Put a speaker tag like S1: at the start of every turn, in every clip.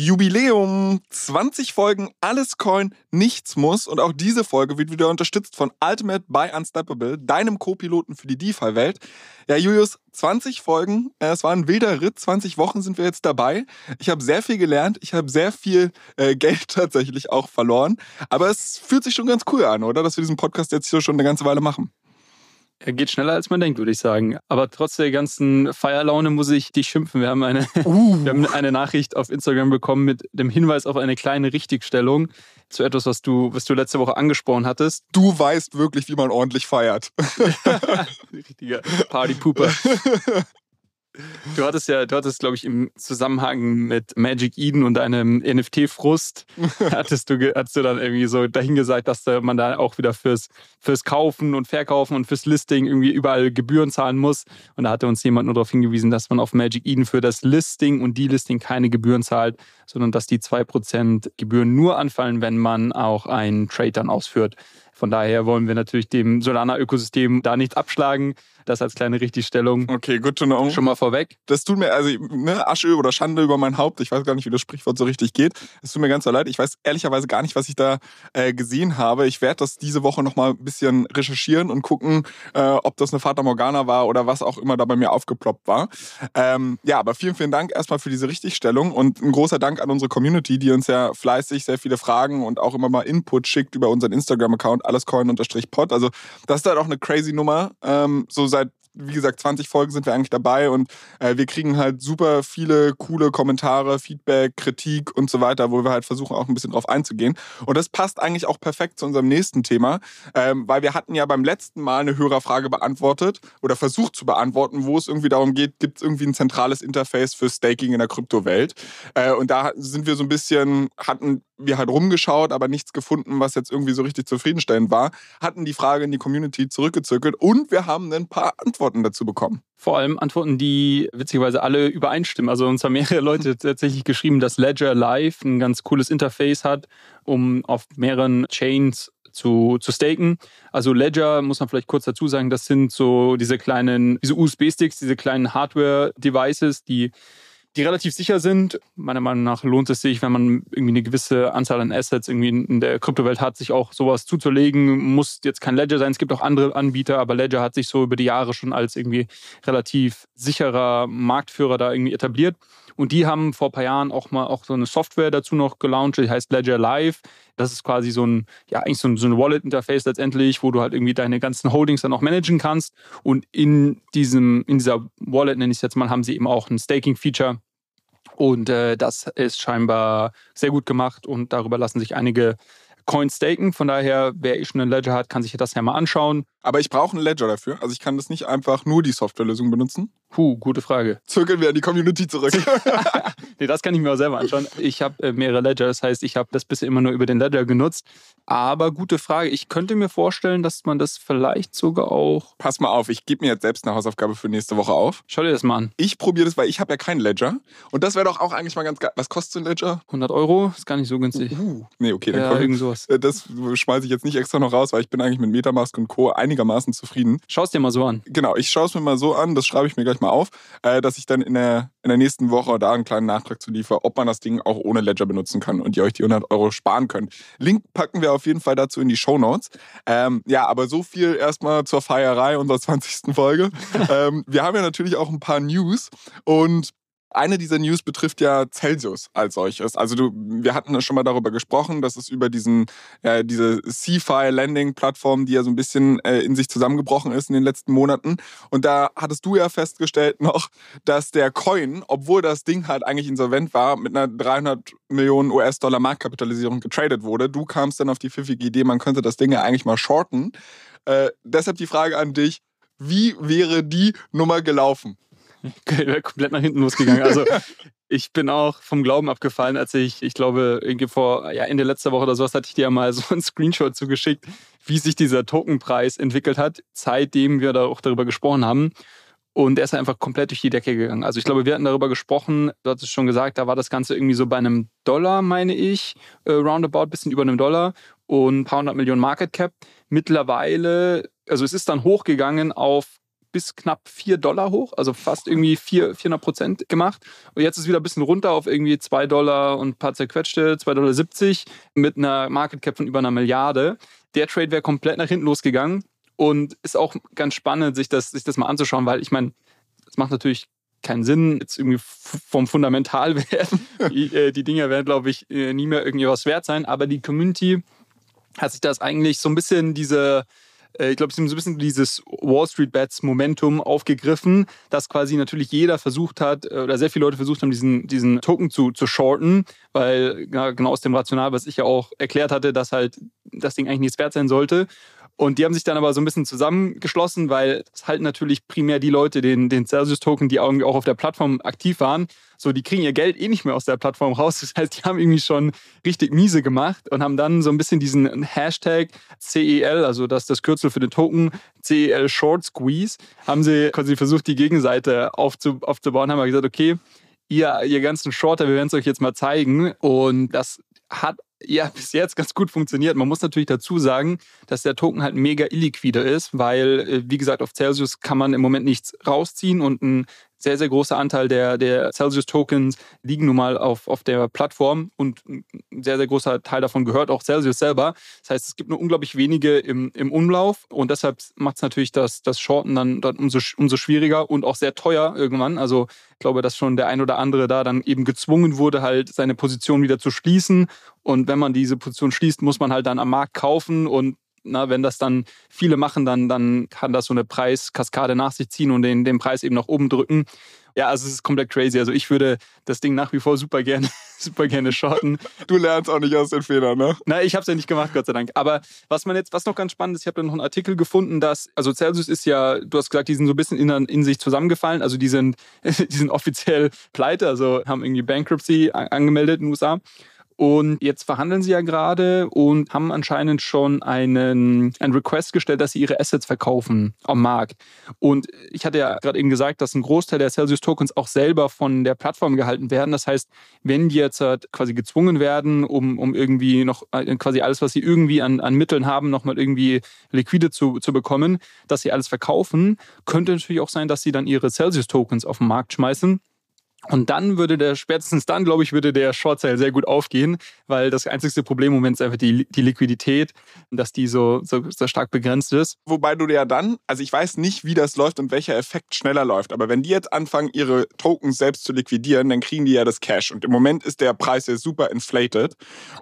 S1: Jubiläum, 20 Folgen, alles Coin, nichts muss. Und auch diese Folge wird wieder unterstützt von Ultimate by Unstoppable, deinem Co-Piloten für die DeFi-Welt. Ja, Julius, 20 Folgen, äh, es war ein wilder Ritt, 20 Wochen sind wir jetzt dabei. Ich habe sehr viel gelernt, ich habe sehr viel äh, Geld tatsächlich auch verloren. Aber es fühlt sich schon ganz cool an, oder? Dass wir diesen Podcast jetzt hier schon eine ganze Weile machen.
S2: Er geht schneller als man denkt, würde ich sagen. Aber trotz der ganzen Feierlaune muss ich dich schimpfen. Wir haben eine, uh. wir haben eine Nachricht auf Instagram bekommen mit dem Hinweis auf eine kleine Richtigstellung zu etwas, was du, was du letzte Woche angesprochen hattest.
S1: Du weißt wirklich, wie man ordentlich feiert.
S2: Richtiger Partypooper. Du hattest ja, du hattest, glaube ich, im Zusammenhang mit Magic Eden und deinem NFT-Frust, hattest du, hattest du dann irgendwie so dahin gesagt, dass man da auch wieder fürs, fürs Kaufen und Verkaufen und fürs Listing irgendwie überall Gebühren zahlen muss. Und da hatte uns jemand nur darauf hingewiesen, dass man auf Magic Eden für das Listing und die Listing keine Gebühren zahlt, sondern dass die 2% Gebühren nur anfallen, wenn man auch einen Trade dann ausführt. Von daher wollen wir natürlich dem Solana-Ökosystem da nicht abschlagen. Das als kleine Richtigstellung.
S1: Okay, good to know.
S2: Schon mal vorweg.
S1: Das tut mir, also ne, Asche oder Schande über mein Haupt. Ich weiß gar nicht, wie das Sprichwort so richtig geht. Es tut mir ganz so leid. Ich weiß ehrlicherweise gar nicht, was ich da äh, gesehen habe. Ich werde das diese Woche nochmal ein bisschen recherchieren und gucken, äh, ob das eine Fata Morgana war oder was auch immer da bei mir aufgeploppt war. Ähm, ja, aber vielen, vielen Dank erstmal für diese Richtigstellung und ein großer Dank an unsere Community, die uns ja fleißig sehr viele Fragen und auch immer mal Input schickt über unseren Instagram-Account allescoin-pod. Also das ist halt auch eine crazy Nummer. Ähm, so seit wie gesagt, 20 Folgen sind wir eigentlich dabei und äh, wir kriegen halt super viele coole Kommentare, Feedback, Kritik und so weiter, wo wir halt versuchen auch ein bisschen drauf einzugehen. Und das passt eigentlich auch perfekt zu unserem nächsten Thema, ähm, weil wir hatten ja beim letzten Mal eine Hörerfrage beantwortet oder versucht zu beantworten, wo es irgendwie darum geht, gibt es irgendwie ein zentrales Interface für Staking in der Kryptowelt. Äh, und da sind wir so ein bisschen, hatten wir halt rumgeschaut, aber nichts gefunden, was jetzt irgendwie so richtig zufriedenstellend war, hatten die Frage in die Community zurückgezirkelt und wir haben ein paar Antworten dazu bekommen.
S2: Vor allem Antworten, die witzigerweise alle übereinstimmen. Also uns haben mehrere Leute tatsächlich geschrieben, dass Ledger Live ein ganz cooles Interface hat, um auf mehreren Chains zu, zu staken. Also Ledger, muss man vielleicht kurz dazu sagen, das sind so diese kleinen, diese USB-Sticks, diese kleinen Hardware-Devices, die die relativ sicher sind. Meiner Meinung nach lohnt es sich, wenn man irgendwie eine gewisse Anzahl an Assets irgendwie in der Kryptowelt hat, sich auch sowas zuzulegen. Muss jetzt kein Ledger sein. Es gibt auch andere Anbieter, aber Ledger hat sich so über die Jahre schon als irgendwie relativ sicherer Marktführer da irgendwie etabliert. Und die haben vor ein paar Jahren auch mal auch so eine Software dazu noch gelauncht, die heißt Ledger Live. Das ist quasi so ein, ja, eigentlich so ein, so ein Wallet-Interface letztendlich, wo du halt irgendwie deine ganzen Holdings dann auch managen kannst. Und in diesem, in dieser Wallet, nenne ich es jetzt mal, haben sie eben auch ein Staking-Feature. Und äh, das ist scheinbar sehr gut gemacht und darüber lassen sich einige Coins staken. Von daher, wer eh schon einen Ledger hat, kann sich das ja mal anschauen.
S1: Aber ich brauche einen Ledger dafür. Also ich kann das nicht einfach nur die Softwarelösung benutzen.
S2: Puh, gute Frage.
S1: Zirkeln wir an die Community zurück.
S2: nee, das kann ich mir auch selber anschauen. Ich habe äh, mehrere Ledger, das heißt, ich habe das bisher immer nur über den Ledger genutzt. Aber gute Frage. Ich könnte mir vorstellen, dass man das vielleicht sogar auch.
S1: Pass mal auf, ich gebe mir jetzt selbst eine Hausaufgabe für nächste Woche auf.
S2: Schau dir das mal an.
S1: Ich probiere das, weil ich habe ja keinen Ledger. Und das wäre doch auch eigentlich mal ganz geil. Was kostet so ein Ledger?
S2: 100 Euro, ist gar nicht so günstig.
S1: Uh, nee, okay, dann
S2: ja, irgend sowas.
S1: Äh, das schmeiße ich jetzt nicht extra noch raus, weil ich bin eigentlich mit Metamask und Co. einigermaßen zufrieden.
S2: Schau es dir mal so an.
S1: Genau, ich schaue es mir mal so an, das schreibe ich mir gleich mal auf, äh, dass ich dann in der, in der nächsten Woche da einen kleinen Nachtrag zu liefere, ob man das Ding auch ohne Ledger benutzen kann und ihr euch die 100 Euro sparen könnt. Link packen wir auf jeden Fall dazu in die Show Notes. Ähm, ja, aber so viel erstmal zur Feierei unserer 20. Folge. ähm, wir haben ja natürlich auch ein paar News und eine dieser News betrifft ja Celsius als solches. Also du, wir hatten schon mal darüber gesprochen, dass es über diesen, äh, diese CFI Landing Plattform, die ja so ein bisschen äh, in sich zusammengebrochen ist in den letzten Monaten. Und da hattest du ja festgestellt noch, dass der Coin, obwohl das Ding halt eigentlich insolvent war, mit einer 300 Millionen US-Dollar Marktkapitalisierung getradet wurde. Du kamst dann auf die pfiffige Idee, man könnte das Ding ja eigentlich mal shorten. Äh, deshalb die Frage an dich, wie wäre die Nummer gelaufen?
S2: komplett nach hinten losgegangen. Also ich bin auch vom Glauben abgefallen, als ich, ich glaube, irgendwie vor ja, Ende letzter Woche oder sowas hatte ich dir ja mal so einen Screenshot zugeschickt, wie sich dieser Tokenpreis entwickelt hat, seitdem wir da auch darüber gesprochen haben. Und er ist einfach komplett durch die Decke gegangen. Also ich glaube, wir hatten darüber gesprochen, du hattest es schon gesagt, da war das Ganze irgendwie so bei einem Dollar, meine ich, äh, roundabout, bisschen über einem Dollar und ein paar hundert Millionen Market Cap. Mittlerweile, also es ist dann hochgegangen auf bis knapp 4 Dollar hoch, also fast irgendwie 4, 400 Prozent gemacht. Und jetzt ist wieder ein bisschen runter auf irgendwie 2 Dollar und ein paar zerquetschte, 2,70 Dollar mit einer Market Cap von über einer Milliarde. Der Trade wäre komplett nach hinten losgegangen und ist auch ganz spannend, sich das, sich das mal anzuschauen, weil ich meine, es macht natürlich keinen Sinn, jetzt irgendwie vom Fundamentalwert. die, äh, die Dinger werden, glaube ich, äh, nie mehr irgendwie was wert sein, aber die Community hat sich das eigentlich so ein bisschen diese ich glaube, sie haben so ein bisschen dieses Wall Street Bets Momentum aufgegriffen, dass quasi natürlich jeder versucht hat, äh, oder sehr viele Leute versucht haben, diesen, diesen Token zu, zu shorten, weil ja, genau aus dem Rational, was ich ja auch erklärt hatte, dass halt das Ding eigentlich nichts wert sein sollte. Und die haben sich dann aber so ein bisschen zusammengeschlossen, weil es halten natürlich primär die Leute den, den Celsius-Token, die irgendwie auch auf der Plattform aktiv waren. So, die kriegen ihr Geld eh nicht mehr aus der Plattform raus. Das heißt, die haben irgendwie schon richtig miese gemacht und haben dann so ein bisschen diesen Hashtag CEL, also das das Kürzel für den Token, CEL Short Squeeze, haben sie quasi versucht, die Gegenseite aufzu, aufzubauen, haben aber gesagt, okay, ihr, ihr ganzen Shorter, wir werden es euch jetzt mal zeigen. Und das hat ja bis jetzt ganz gut funktioniert. Man muss natürlich dazu sagen, dass der Token halt mega illiquide ist, weil, äh, wie gesagt, auf Celsius kann man im Moment nichts rausziehen und ein sehr, sehr großer Anteil der, der Celsius-Tokens liegen nun mal auf, auf der Plattform und ein sehr, sehr großer Teil davon gehört auch Celsius selber. Das heißt, es gibt nur unglaublich wenige im, im Umlauf und deshalb macht es natürlich das, das Shorten dann, dann umso, umso schwieriger und auch sehr teuer irgendwann. Also ich glaube, dass schon der ein oder andere da dann eben gezwungen wurde, halt seine Position wieder zu schließen. Und wenn man diese Position schließt, muss man halt dann am Markt kaufen und na, wenn das dann viele machen, dann, dann kann das so eine Preiskaskade nach sich ziehen und den, den Preis eben nach oben drücken. Ja, also es ist komplett crazy. Also ich würde das Ding nach wie vor super gerne, super gerne shorten.
S1: Du lernst auch nicht aus den Fehlern, ne?
S2: Nein, ich habe es ja nicht gemacht, Gott sei Dank. Aber was man jetzt, was noch ganz spannend ist, ich habe da noch einen Artikel gefunden, dass, also Celsius ist ja, du hast gesagt, die sind so ein bisschen in, in sich zusammengefallen. Also die sind, die sind offiziell pleite, also haben irgendwie Bankruptcy angemeldet in den USA. Und jetzt verhandeln sie ja gerade und haben anscheinend schon einen, einen Request gestellt, dass sie ihre Assets verkaufen am Markt. Und ich hatte ja gerade eben gesagt, dass ein Großteil der Celsius-Tokens auch selber von der Plattform gehalten werden. Das heißt, wenn die jetzt halt quasi gezwungen werden, um, um irgendwie noch äh, quasi alles, was sie irgendwie an, an Mitteln haben, nochmal irgendwie liquide zu, zu bekommen, dass sie alles verkaufen, könnte natürlich auch sein, dass sie dann ihre Celsius-Tokens auf den Markt schmeißen und dann würde der, spätestens dann, glaube ich, würde der Short Sale sehr gut aufgehen, weil das einzigste Problem im Moment ist einfach die, die Liquidität, dass die so, so, so stark begrenzt ist.
S1: Wobei du ja dann, also ich weiß nicht, wie das läuft und welcher Effekt schneller läuft, aber wenn die jetzt anfangen, ihre Tokens selbst zu liquidieren, dann kriegen die ja das Cash. Und im Moment ist der Preis ja super inflated.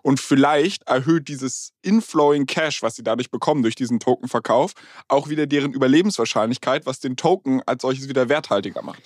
S1: Und vielleicht erhöht dieses Inflowing Cash, was sie dadurch bekommen durch diesen Tokenverkauf, auch wieder deren Überlebenswahrscheinlichkeit, was den Token als solches wieder werthaltiger macht.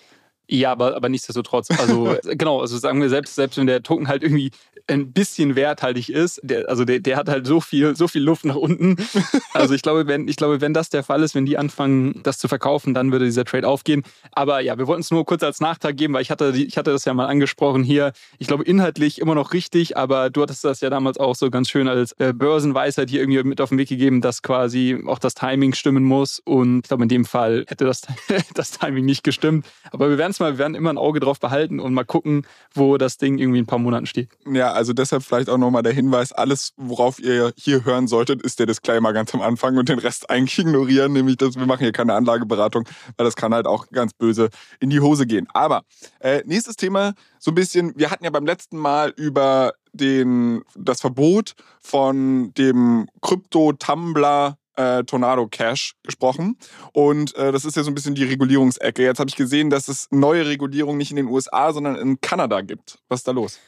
S2: Ja, aber, aber nichtsdestotrotz, also genau, also sagen wir selbst, selbst wenn der Token halt irgendwie ein bisschen werthaltig ist, der, also der, der hat halt so viel, so viel Luft nach unten. Also ich glaube, wenn, ich glaube, wenn das der Fall ist, wenn die anfangen, das zu verkaufen, dann würde dieser Trade aufgehen. Aber ja, wir wollten es nur kurz als Nachtrag geben, weil ich hatte, ich hatte das ja mal angesprochen hier. Ich glaube, inhaltlich immer noch richtig, aber du hattest das ja damals auch so ganz schön als äh, Börsenweisheit hier irgendwie mit auf den Weg gegeben, dass quasi auch das Timing stimmen muss. Und ich glaube, in dem Fall hätte das, das Timing nicht gestimmt. Aber wir werden es mal, wir werden immer ein Auge drauf behalten und mal gucken, wo das Ding irgendwie in ein paar Monaten steht.
S1: Ja, also deshalb vielleicht auch nochmal der Hinweis, alles, worauf ihr hier hören solltet, ist der Disclaimer ganz am Anfang und den Rest eigentlich ignorieren, nämlich dass wir machen hier keine Anlageberatung, weil das kann halt auch ganz böse in die Hose gehen. Aber äh, nächstes Thema, so ein bisschen, wir hatten ja beim letzten Mal über den, das Verbot von dem Krypto-Tumblr äh, Tornado Cash gesprochen. Und äh, das ist ja so ein bisschen die Regulierungsecke. Jetzt habe ich gesehen, dass es neue Regulierungen nicht in den USA, sondern in Kanada gibt. Was ist da los?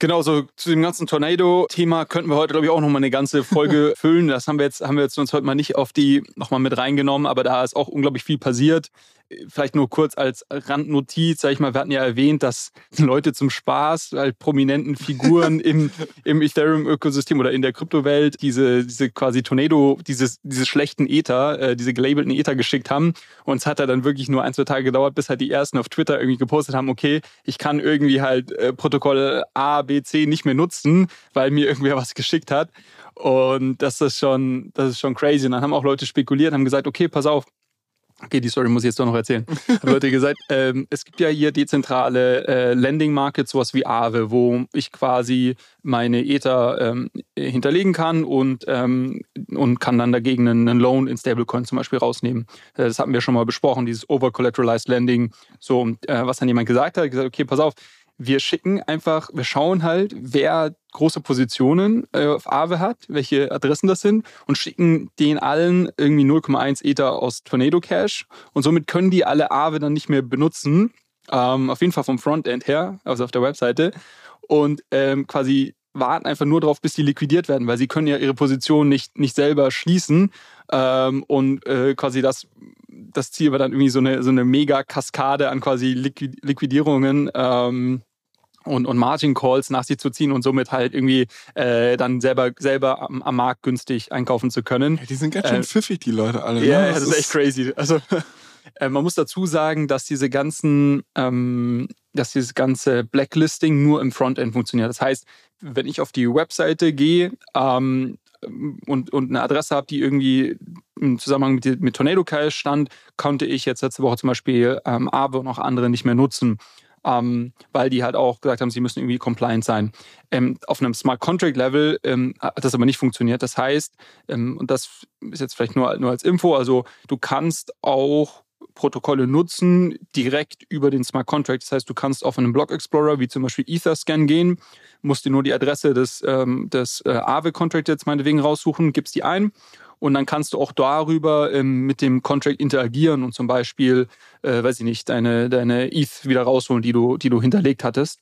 S2: Genau, so zu dem ganzen Tornado-Thema könnten wir heute, glaube ich, auch nochmal eine ganze Folge füllen. Das haben wir jetzt, haben wir jetzt uns heute mal nicht auf die nochmal mit reingenommen, aber da ist auch unglaublich viel passiert. Vielleicht nur kurz als Randnotiz, sag ich mal, wir hatten ja erwähnt, dass Leute zum Spaß, halt prominenten Figuren im, im Ethereum-Ökosystem oder in der Kryptowelt diese, diese quasi Tornado, dieses, diese schlechten Ether, äh, diese gelabelten Ether geschickt haben. Und es hat da dann wirklich nur ein, zwei Tage gedauert, bis halt die ersten auf Twitter irgendwie gepostet haben, okay, ich kann irgendwie halt äh, Protokoll A, B, C nicht mehr nutzen, weil mir irgendwer was geschickt hat. Und das ist schon, das ist schon crazy. Und dann haben auch Leute spekuliert, haben gesagt, okay, pass auf, Okay, die Story muss ich jetzt doch noch erzählen. Haben Leute gesagt, ähm, es gibt ja hier dezentrale äh, Lending Markets, sowas wie Aave, wo ich quasi meine Ether ähm, hinterlegen kann und, ähm, und kann dann dagegen einen Loan in Stablecoin zum Beispiel rausnehmen. Äh, das hatten wir schon mal besprochen, dieses Over-Collateralized Lending. So, äh, was dann jemand gesagt hat, gesagt, okay, pass auf, wir schicken einfach, wir schauen halt, wer große Positionen äh, auf Aave hat, welche Adressen das sind und schicken den allen irgendwie 0,1 Ether aus Tornado Cash und somit können die alle Aave dann nicht mehr benutzen, ähm, auf jeden Fall vom Frontend her, also auf der Webseite. Und ähm, quasi warten einfach nur darauf, bis die liquidiert werden, weil sie können ja ihre Position nicht, nicht selber schließen ähm, und äh, quasi das das Ziel war dann irgendwie so eine, so eine Mega-Kaskade an quasi Liquidierungen ähm, und, und Margin Calls nach sich zu ziehen und somit halt irgendwie äh, dann selber, selber am, am Markt günstig einkaufen zu können.
S1: Ja, die sind ganz schön äh, pfiffig, die Leute alle.
S2: Ne? Ja, yeah, das, das ist echt crazy. Also äh, man muss dazu sagen, dass diese ganzen, ähm, dass dieses ganze Blacklisting nur im Frontend funktioniert. Das heißt, wenn ich auf die Webseite gehe, ähm, und, und eine Adresse habe, die irgendwie im Zusammenhang mit, mit Tornado Cash stand, konnte ich jetzt letzte Woche zum Beispiel ähm, Aave und auch andere nicht mehr nutzen. Ähm, weil die halt auch gesagt haben, sie müssen irgendwie compliant sein. Ähm, auf einem Smart Contract Level ähm, hat das aber nicht funktioniert. Das heißt, ähm, und das ist jetzt vielleicht nur, nur als Info, also du kannst auch Protokolle nutzen direkt über den Smart Contract. Das heißt, du kannst auf einen Block Explorer wie zum Beispiel Etherscan gehen, musst dir nur die Adresse des, ähm, des äh, Aave Contract jetzt meinetwegen raussuchen, gibst die ein und dann kannst du auch darüber ähm, mit dem Contract interagieren und zum Beispiel, äh, weiß ich nicht, deine, deine ETH wieder rausholen, die du, die du hinterlegt hattest.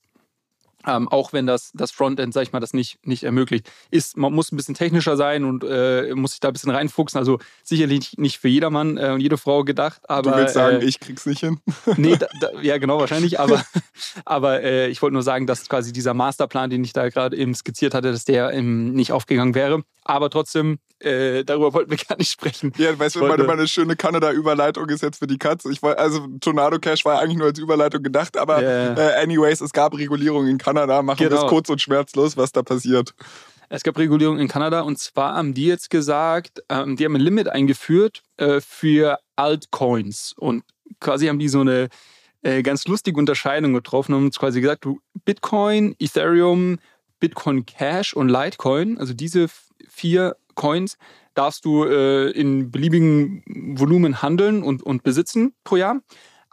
S2: Ähm, auch wenn das, das Frontend, sag ich mal, das nicht, nicht ermöglicht. Ist, man muss ein bisschen technischer sein und äh, muss sich da ein bisschen reinfuchsen. Also sicherlich nicht für jedermann äh, und jede Frau gedacht. Aber,
S1: du willst sagen, äh, ich krieg's nicht hin?
S2: nee, da, da, ja genau, wahrscheinlich. Aber, aber äh, ich wollte nur sagen, dass quasi dieser Masterplan, den ich da gerade eben skizziert hatte, dass der ähm, nicht aufgegangen wäre. Aber trotzdem, äh, darüber wollten wir gar nicht sprechen.
S1: Ja, weißt du, meine, meine schöne Kanada-Überleitung ist jetzt für die Katze. Ich wollte, also Tornado Cash war eigentlich nur als Überleitung gedacht, aber yeah. äh, anyways, es gab Regulierung in Kanada. Machen genau. wir es kurz und schmerzlos, was da passiert.
S2: Es gab Regulierung in Kanada und zwar haben die jetzt gesagt, ähm, die haben ein Limit eingeführt äh, für Altcoins und quasi haben die so eine äh, ganz lustige Unterscheidung getroffen und quasi gesagt, du Bitcoin, Ethereum, Bitcoin Cash und Litecoin, also diese vier Coins darfst du äh, in beliebigen Volumen handeln und, und besitzen pro Jahr.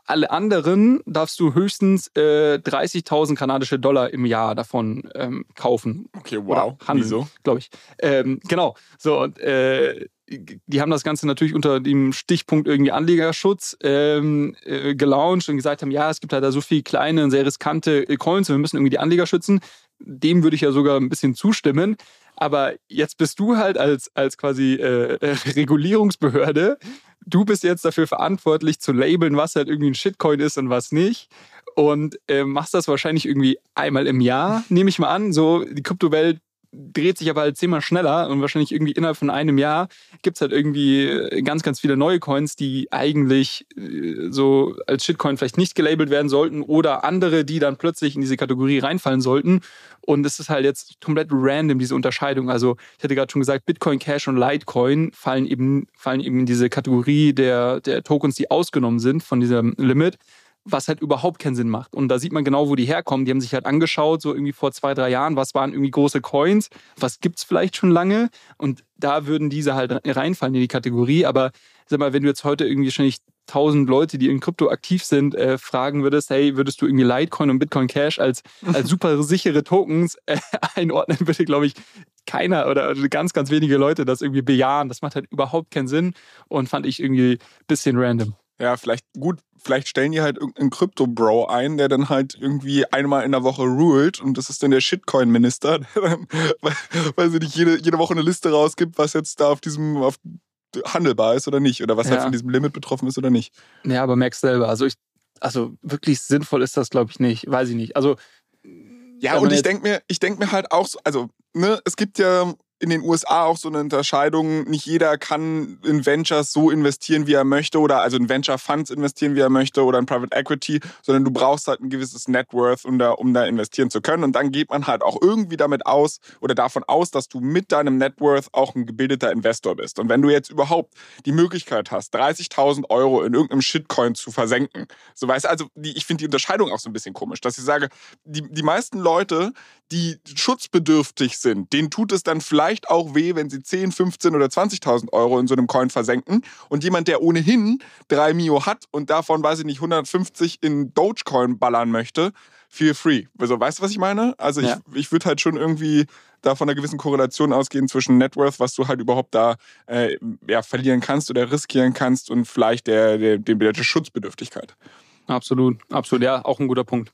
S2: Alle anderen darfst du höchstens äh, 30.000 kanadische Dollar im Jahr davon ähm, kaufen.
S1: Okay, wow.
S2: handeln, Wieso? Glaube ich. Ähm, genau. So, und, äh, die haben das Ganze natürlich unter dem Stichpunkt irgendwie Anlegerschutz ähm, äh, gelauncht und gesagt haben, ja, es gibt halt da so viele kleine, sehr riskante Coins und wir müssen irgendwie die Anleger schützen. Dem würde ich ja sogar ein bisschen zustimmen. Aber jetzt bist du halt als, als quasi äh, äh, Regulierungsbehörde, du bist jetzt dafür verantwortlich zu labeln, was halt irgendwie ein Shitcoin ist und was nicht. Und äh, machst das wahrscheinlich irgendwie einmal im Jahr, nehme ich mal an. So, die Kryptowelt dreht sich aber halt zehnmal schneller und wahrscheinlich irgendwie innerhalb von einem Jahr gibt es halt irgendwie äh, ganz, ganz viele neue Coins, die eigentlich äh, so als Shitcoin vielleicht nicht gelabelt werden sollten oder andere, die dann plötzlich in diese Kategorie reinfallen sollten. Und es ist halt jetzt komplett random, diese Unterscheidung. Also ich hatte gerade schon gesagt, Bitcoin Cash und Litecoin fallen eben, fallen eben in diese Kategorie der, der Tokens, die ausgenommen sind von diesem Limit was halt überhaupt keinen Sinn macht. Und da sieht man genau, wo die herkommen. Die haben sich halt angeschaut, so irgendwie vor zwei, drei Jahren, was waren irgendwie große Coins, was gibt es vielleicht schon lange. Und da würden diese halt reinfallen in die Kategorie. Aber sag mal, wenn du jetzt heute irgendwie schon nicht tausend Leute, die in Krypto aktiv sind, äh, fragen würdest, hey, würdest du irgendwie Litecoin und Bitcoin Cash als, als super sichere Tokens äh, einordnen, würde, glaube ich, keiner oder ganz, ganz wenige Leute das irgendwie bejahen. Das macht halt überhaupt keinen Sinn und fand ich irgendwie ein bisschen random.
S1: Ja, vielleicht gut, vielleicht stellen die halt irgendeinen Crypto-Bro ein, der dann halt irgendwie einmal in der Woche ruled und das ist dann der Shitcoin-Minister, der dann, weil, weil sie nicht jede, jede Woche eine Liste rausgibt, was jetzt da auf diesem, auf handelbar ist oder nicht oder was halt ja. halt von diesem Limit betroffen ist oder nicht.
S2: Ja, aber merkst selber. Also ich, also wirklich sinnvoll ist das, glaube ich, nicht. Weiß ich nicht. Also
S1: ja, und ich denke mir, ich denke mir halt auch, so, also ne, es gibt ja in den USA auch so eine Unterscheidung. Nicht jeder kann in Ventures so investieren, wie er möchte, oder also in Venture Funds investieren, wie er möchte, oder in Private Equity, sondern du brauchst halt ein gewisses Net Worth, um da, um da investieren zu können. Und dann geht man halt auch irgendwie damit aus oder davon aus, dass du mit deinem Net Worth auch ein gebildeter Investor bist. Und wenn du jetzt überhaupt die Möglichkeit hast, 30.000 Euro in irgendeinem Shitcoin zu versenken, so weißt also die, ich finde die Unterscheidung auch so ein bisschen komisch, dass ich sage, die, die meisten Leute, die schutzbedürftig sind, denen tut es dann vielleicht auch weh, wenn sie 10, 15 oder 20.000 Euro in so einem Coin versenken. Und jemand, der ohnehin 3 Mio hat und davon, weiß ich nicht, 150 in Dogecoin ballern möchte, feel free. Also, weißt du, was ich meine? Also, ja. ich, ich würde halt schon irgendwie da von einer gewissen Korrelation ausgehen zwischen Net Worth, was du halt überhaupt da äh, ja, verlieren kannst oder riskieren kannst und vielleicht der, der, der, der Schutzbedürftigkeit.
S2: Absolut, absolut, ja, auch ein guter Punkt.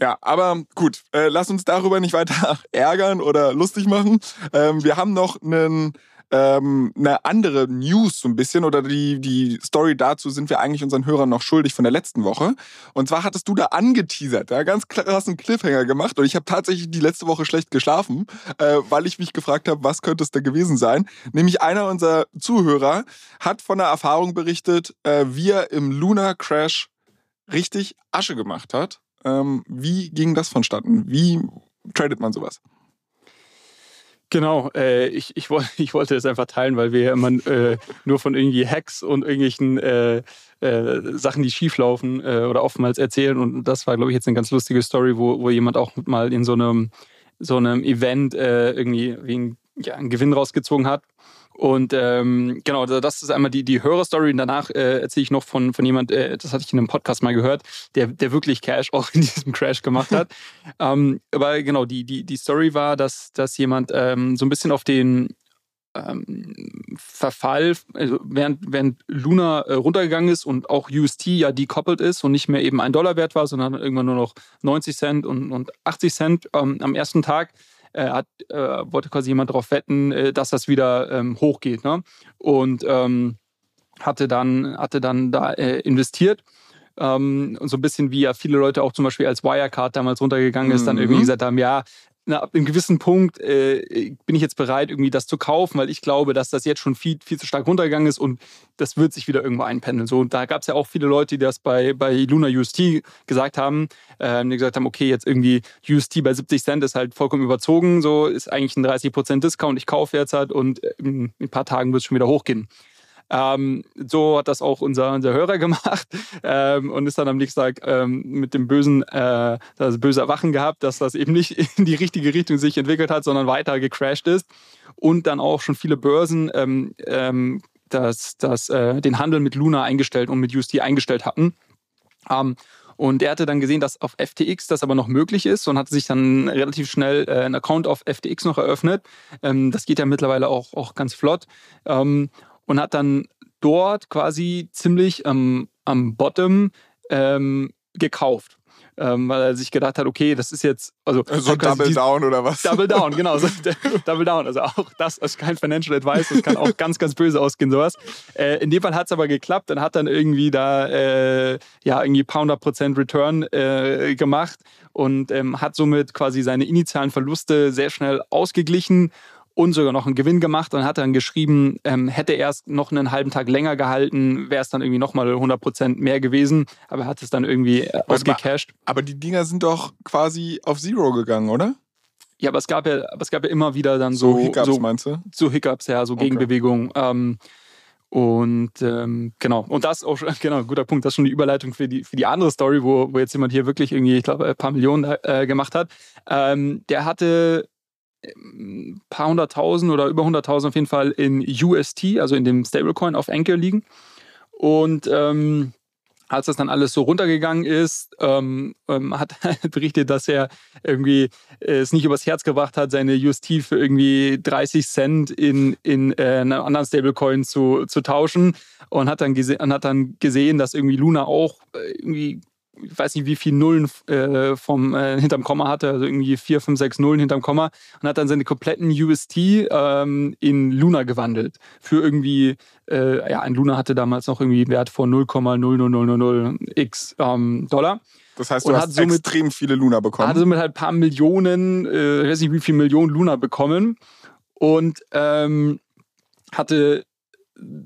S1: Ja, aber gut, äh, lass uns darüber nicht weiter ärgern oder lustig machen. Ähm, wir haben noch einen ähm, eine andere News so ein bisschen oder die, die Story dazu sind wir eigentlich unseren Hörern noch schuldig von der letzten Woche. Und zwar hattest du da angeteasert, ja, ganz krassen Cliffhanger gemacht und ich habe tatsächlich die letzte Woche schlecht geschlafen, äh, weil ich mich gefragt habe, was könnte es da gewesen sein. Nämlich einer unserer Zuhörer hat von einer Erfahrung berichtet, äh, wie er im Lunar Crash richtig Asche gemacht hat ähm, wie ging das vonstatten? Wie tradet man sowas?
S2: Genau, äh, ich, ich, ich wollte das einfach teilen, weil wir immer äh, nur von irgendwie Hacks und irgendwelchen äh, äh, Sachen, die schieflaufen äh, oder oftmals erzählen. Und das war, glaube ich, jetzt eine ganz lustige Story, wo, wo jemand auch mal in so einem, so einem Event äh, irgendwie wegen, ja, einen Gewinn rausgezogen hat. Und ähm, genau, das ist einmal die, die Hörerstory. Und danach äh, erzähle ich noch von, von jemand, äh, das hatte ich in einem Podcast mal gehört, der, der wirklich Cash auch in diesem Crash gemacht hat. ähm, aber genau, die, die, die Story war, dass, dass jemand ähm, so ein bisschen auf den ähm, Verfall, also während, während Luna äh, runtergegangen ist und auch UST ja dekoppelt ist und nicht mehr eben ein Dollar wert war, sondern irgendwann nur noch 90 Cent und, und 80 Cent ähm, am ersten Tag, äh, hat, äh, wollte quasi jemand darauf wetten, äh, dass das wieder ähm, hochgeht. Ne? Und ähm, hatte, dann, hatte dann da äh, investiert. Ähm, so ein bisschen wie ja viele Leute auch zum Beispiel als Wirecard damals runtergegangen ist, mhm. dann irgendwie mhm. gesagt haben, ja, na, ab einem gewissen Punkt äh, bin ich jetzt bereit, irgendwie das zu kaufen, weil ich glaube, dass das jetzt schon viel, viel zu stark runtergegangen ist und das wird sich wieder irgendwo einpendeln. So, da gab es ja auch viele Leute, die das bei, bei Luna UST gesagt haben, äh, die gesagt haben, okay, jetzt irgendwie UST bei 70 Cent ist halt vollkommen überzogen, so ist eigentlich ein 30% Discount, ich kaufe jetzt halt und in ein paar Tagen wird es schon wieder hochgehen. Ähm, so hat das auch unser, unser Hörer gemacht ähm, und ist dann am nächsten Tag ähm, mit dem bösen, äh, das böse Erwachen gehabt, dass das eben nicht in die richtige Richtung sich entwickelt hat, sondern weiter gecrashed ist und dann auch schon viele Börsen ähm, ähm, das, das, äh, den Handel mit Luna eingestellt und mit UST eingestellt hatten. Ähm, und er hatte dann gesehen, dass auf FTX das aber noch möglich ist und hat sich dann relativ schnell äh, einen Account auf FTX noch eröffnet. Ähm, das geht ja mittlerweile auch, auch ganz flott. Ähm, und hat dann dort quasi ziemlich ähm, am Bottom ähm, gekauft. Ähm, weil er sich gedacht hat, okay, das ist jetzt. Also,
S1: so Double Down oder was?
S2: Double Down, genau. So, Double Down. Also auch das ist kein Financial Advice, das kann auch ganz, ganz böse ausgehen, sowas. Äh, in dem Fall hat es aber geklappt und hat dann irgendwie da äh, ja irgendwie paar hundert Prozent Return äh, gemacht und ähm, hat somit quasi seine initialen Verluste sehr schnell ausgeglichen und sogar noch einen Gewinn gemacht und hat dann geschrieben, ähm, hätte er es noch einen halben Tag länger gehalten, wäre es dann irgendwie nochmal 100% mehr gewesen, aber er hat es dann irgendwie äh, ausgecashed.
S1: Aber die Dinger sind doch quasi auf Zero gegangen, oder?
S2: Ja, aber es gab ja, aber es gab ja immer wieder dann so,
S1: so Hiccups, so, meinst du?
S2: So Hiccups, ja, so okay. Gegenbewegungen. Ähm, und ähm, genau, und das auch genau, guter Punkt, das ist schon die Überleitung für die, für die andere Story, wo, wo jetzt jemand hier wirklich irgendwie, ich glaube, ein paar Millionen äh, gemacht hat. Ähm, der hatte paar hunderttausend oder über hunderttausend auf jeden Fall in UST, also in dem Stablecoin auf Anchor liegen. Und ähm, als das dann alles so runtergegangen ist, ähm, ähm, hat er berichtet, dass er irgendwie äh, es nicht übers Herz gebracht hat, seine UST für irgendwie 30 Cent in, in äh, einem anderen Stablecoin zu, zu tauschen und hat dann, und hat dann gesehen, dass irgendwie Luna auch äh, irgendwie ich weiß nicht, wie viel Nullen äh, vom äh, hinterm Komma hatte, also irgendwie vier, fünf, sechs Nullen hinterm Komma und hat dann seine kompletten UST ähm, in Luna gewandelt. Für irgendwie, äh, ja, ein Luna hatte damals noch irgendwie einen Wert von 0,00000x ähm, Dollar.
S1: Das heißt, du hast somit, extrem viele Luna bekommen.
S2: Hat somit halt ein paar Millionen, äh, ich weiß nicht, wie viele Millionen Luna bekommen und ähm, hatte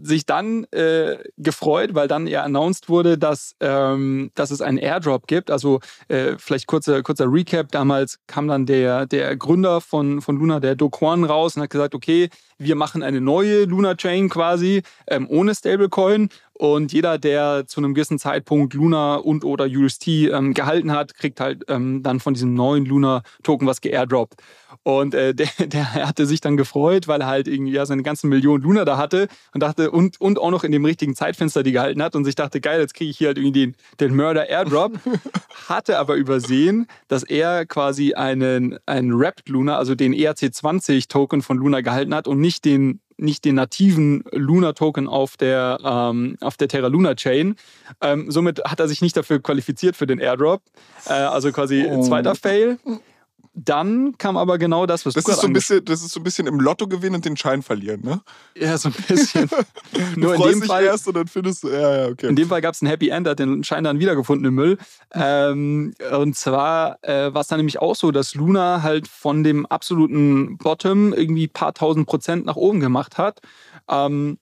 S2: sich dann äh, gefreut, weil dann ja announced wurde, dass, ähm, dass es einen Airdrop gibt. Also äh, vielleicht kurzer, kurzer Recap. Damals kam dann der, der Gründer von, von Luna, der Do Kwon, raus und hat gesagt, okay, wir machen eine neue Luna Chain quasi ähm, ohne Stablecoin und jeder, der zu einem gewissen Zeitpunkt Luna und oder UST ähm, gehalten hat, kriegt halt ähm, dann von diesem neuen Luna Token was geairdroppt. Und äh, der, der hatte sich dann gefreut, weil er halt irgendwie ja seine ganzen Millionen Luna da hatte und dachte, und, und auch noch in dem richtigen Zeitfenster die gehalten hat und sich dachte, geil, jetzt kriege ich hier halt irgendwie den, den Murder Airdrop. hatte aber übersehen, dass er quasi einen, einen Wrapped Luna, also den ERC20 Token von Luna gehalten hat und nicht den nicht den nativen Luna-Token auf der, ähm, auf der Terra Luna Chain. Ähm, somit hat er sich nicht dafür qualifiziert für den Airdrop. Äh, also quasi oh. zweiter Fail. Dann kam aber genau das, was
S1: das
S2: du
S1: ist so ein bisschen, Das ist so ein bisschen im Lotto gewinnen und den Schein verlieren, ne?
S2: Ja, so ein bisschen.
S1: Nur in dem Fall erst und dann findest du, ja, ja, okay.
S2: In dem Fall gab es ein Happy End, hat den Schein dann wiedergefunden im Müll. Ähm, und zwar äh, war es dann nämlich auch so, dass Luna halt von dem absoluten Bottom irgendwie ein paar tausend Prozent nach oben gemacht hat. Ähm,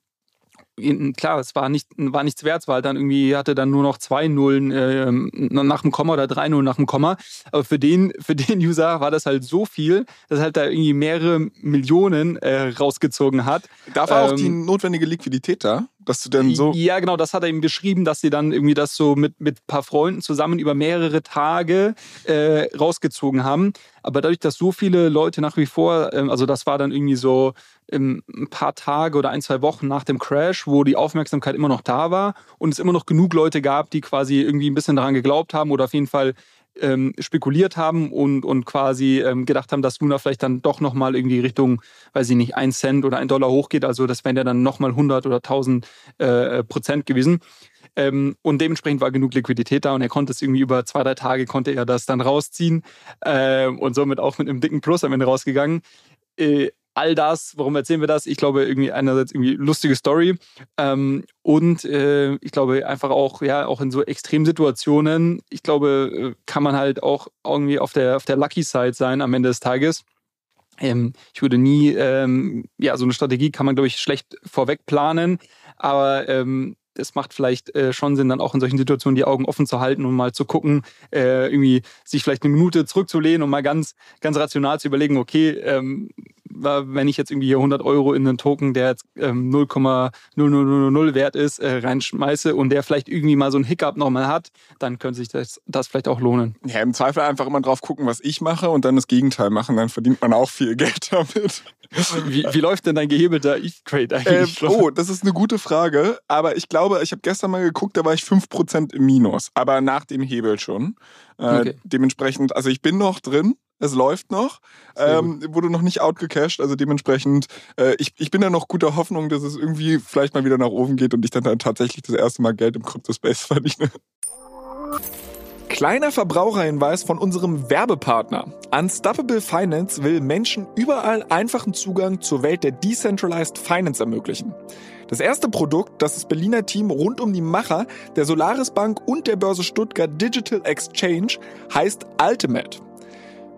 S2: klar, es war, nicht, war nichts wert, weil dann irgendwie hatte dann nur noch zwei Nullen äh, nach dem Komma oder drei Nullen nach dem Komma. Aber für den, für den User war das halt so viel, dass halt da irgendwie mehrere Millionen äh, rausgezogen hat.
S1: Da war ähm, auch die notwendige Liquidität da? Dass du denn so.
S2: Ja, genau, das hat er ihm beschrieben, dass sie dann irgendwie das so mit, mit ein paar Freunden zusammen über mehrere Tage äh, rausgezogen haben. Aber dadurch, dass so viele Leute nach wie vor, ähm, also das war dann irgendwie so ähm, ein paar Tage oder ein, zwei Wochen nach dem Crash, wo die Aufmerksamkeit immer noch da war und es immer noch genug Leute gab, die quasi irgendwie ein bisschen daran geglaubt haben oder auf jeden Fall ähm, spekuliert haben und, und quasi ähm, gedacht haben, dass Luna vielleicht dann doch nochmal irgendwie Richtung, weiß ich nicht, ein Cent oder ein Dollar hochgeht. Also das wären ja dann nochmal 100 oder 1000 äh, Prozent gewesen. Ähm, und dementsprechend war genug Liquidität da und er konnte es irgendwie über zwei, drei Tage konnte er das dann rausziehen äh, und somit auch mit einem dicken Plus am Ende rausgegangen. Äh, all das, warum erzählen wir das? Ich glaube, irgendwie einerseits irgendwie lustige Story ähm, und äh, ich glaube einfach auch, ja, auch in so Extremsituationen, ich glaube, äh, kann man halt auch irgendwie auf der, auf der Lucky Side sein am Ende des Tages. Ähm, ich würde nie, ähm, ja, so eine Strategie kann man, glaube ich, schlecht vorweg planen, aber ähm, es macht vielleicht äh, schon Sinn, dann auch in solchen Situationen die Augen offen zu halten und mal zu gucken, äh, irgendwie sich vielleicht eine Minute zurückzulehnen und mal ganz, ganz rational zu überlegen, okay, ähm, wenn ich jetzt irgendwie hier 100 Euro in einen Token, der jetzt ähm, 0,0000 wert ist, äh, reinschmeiße und der vielleicht irgendwie mal so ein Hiccup nochmal hat, dann könnte sich das, das vielleicht auch lohnen.
S1: Ja, im Zweifel einfach immer drauf gucken, was ich mache und dann das Gegenteil machen, dann verdient man auch viel Geld damit.
S2: Wie, wie läuft denn dein gehebelter ETH-Trade eigentlich?
S1: Ähm, oh, das ist eine gute Frage, aber ich glaube, ich habe gestern mal geguckt, da war ich 5% im Minus, aber nach dem Hebel schon. Äh, okay. Dementsprechend, also ich bin noch drin, es läuft noch, ähm, wurde noch nicht outgecashed, also dementsprechend, äh, ich, ich bin da noch guter Hoffnung, dass es irgendwie vielleicht mal wieder nach oben geht und ich dann, dann tatsächlich das erste Mal Geld im Crypto-Space verdiene. Kleiner Verbraucherhinweis von unserem Werbepartner. Unstoppable Finance will Menschen überall einfachen Zugang zur Welt der Decentralized Finance ermöglichen. Das erste Produkt, das das Berliner Team rund um die Macher der Solaris Bank und der Börse Stuttgart Digital Exchange heißt Ultimate.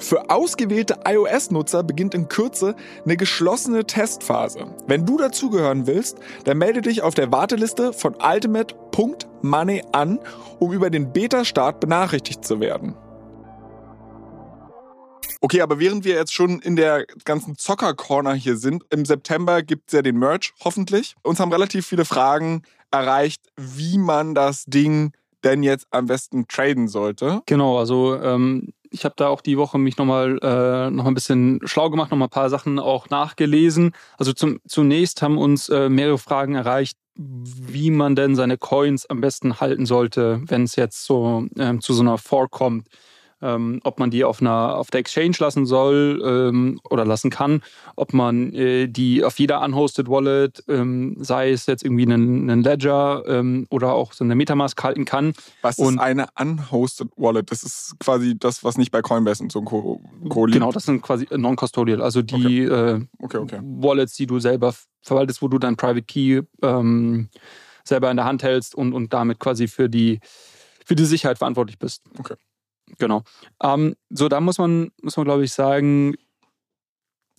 S1: Für ausgewählte iOS-Nutzer beginnt in Kürze eine geschlossene Testphase. Wenn du dazugehören willst, dann melde dich auf der Warteliste von ultimate.money an, um über den Beta-Start benachrichtigt zu werden. Okay, aber während wir jetzt schon in der ganzen Zocker-Corner hier sind, im September gibt es ja den Merch, hoffentlich. Uns haben relativ viele Fragen erreicht, wie man das Ding denn jetzt am besten traden sollte.
S2: Genau, also ähm, ich habe da auch die Woche mich nochmal äh, noch ein bisschen schlau gemacht, nochmal ein paar Sachen auch nachgelesen. Also zum, zunächst haben uns äh, mehrere Fragen erreicht, wie man denn seine Coins am besten halten sollte, wenn es jetzt so ähm, zu so einer Fork kommt ähm, ob man die auf, einer, auf der Exchange lassen soll ähm, oder lassen kann, ob man äh, die auf jeder unhosted Wallet, ähm, sei es jetzt irgendwie einen, einen Ledger ähm, oder auch so eine Metamask halten kann.
S1: Was und ist eine unhosted Wallet? Das ist quasi das, was nicht bei Coinbase und so Co. Co liegt.
S2: Genau, das sind quasi non-custodial, also die okay. Äh, okay, okay. Wallets, die du selber verwaltest, wo du dein Private Key ähm, selber in der Hand hältst und, und damit quasi für die, für die Sicherheit verantwortlich bist.
S1: Okay.
S2: Genau. Ähm, so, da muss man, muss man, glaube ich, sagen,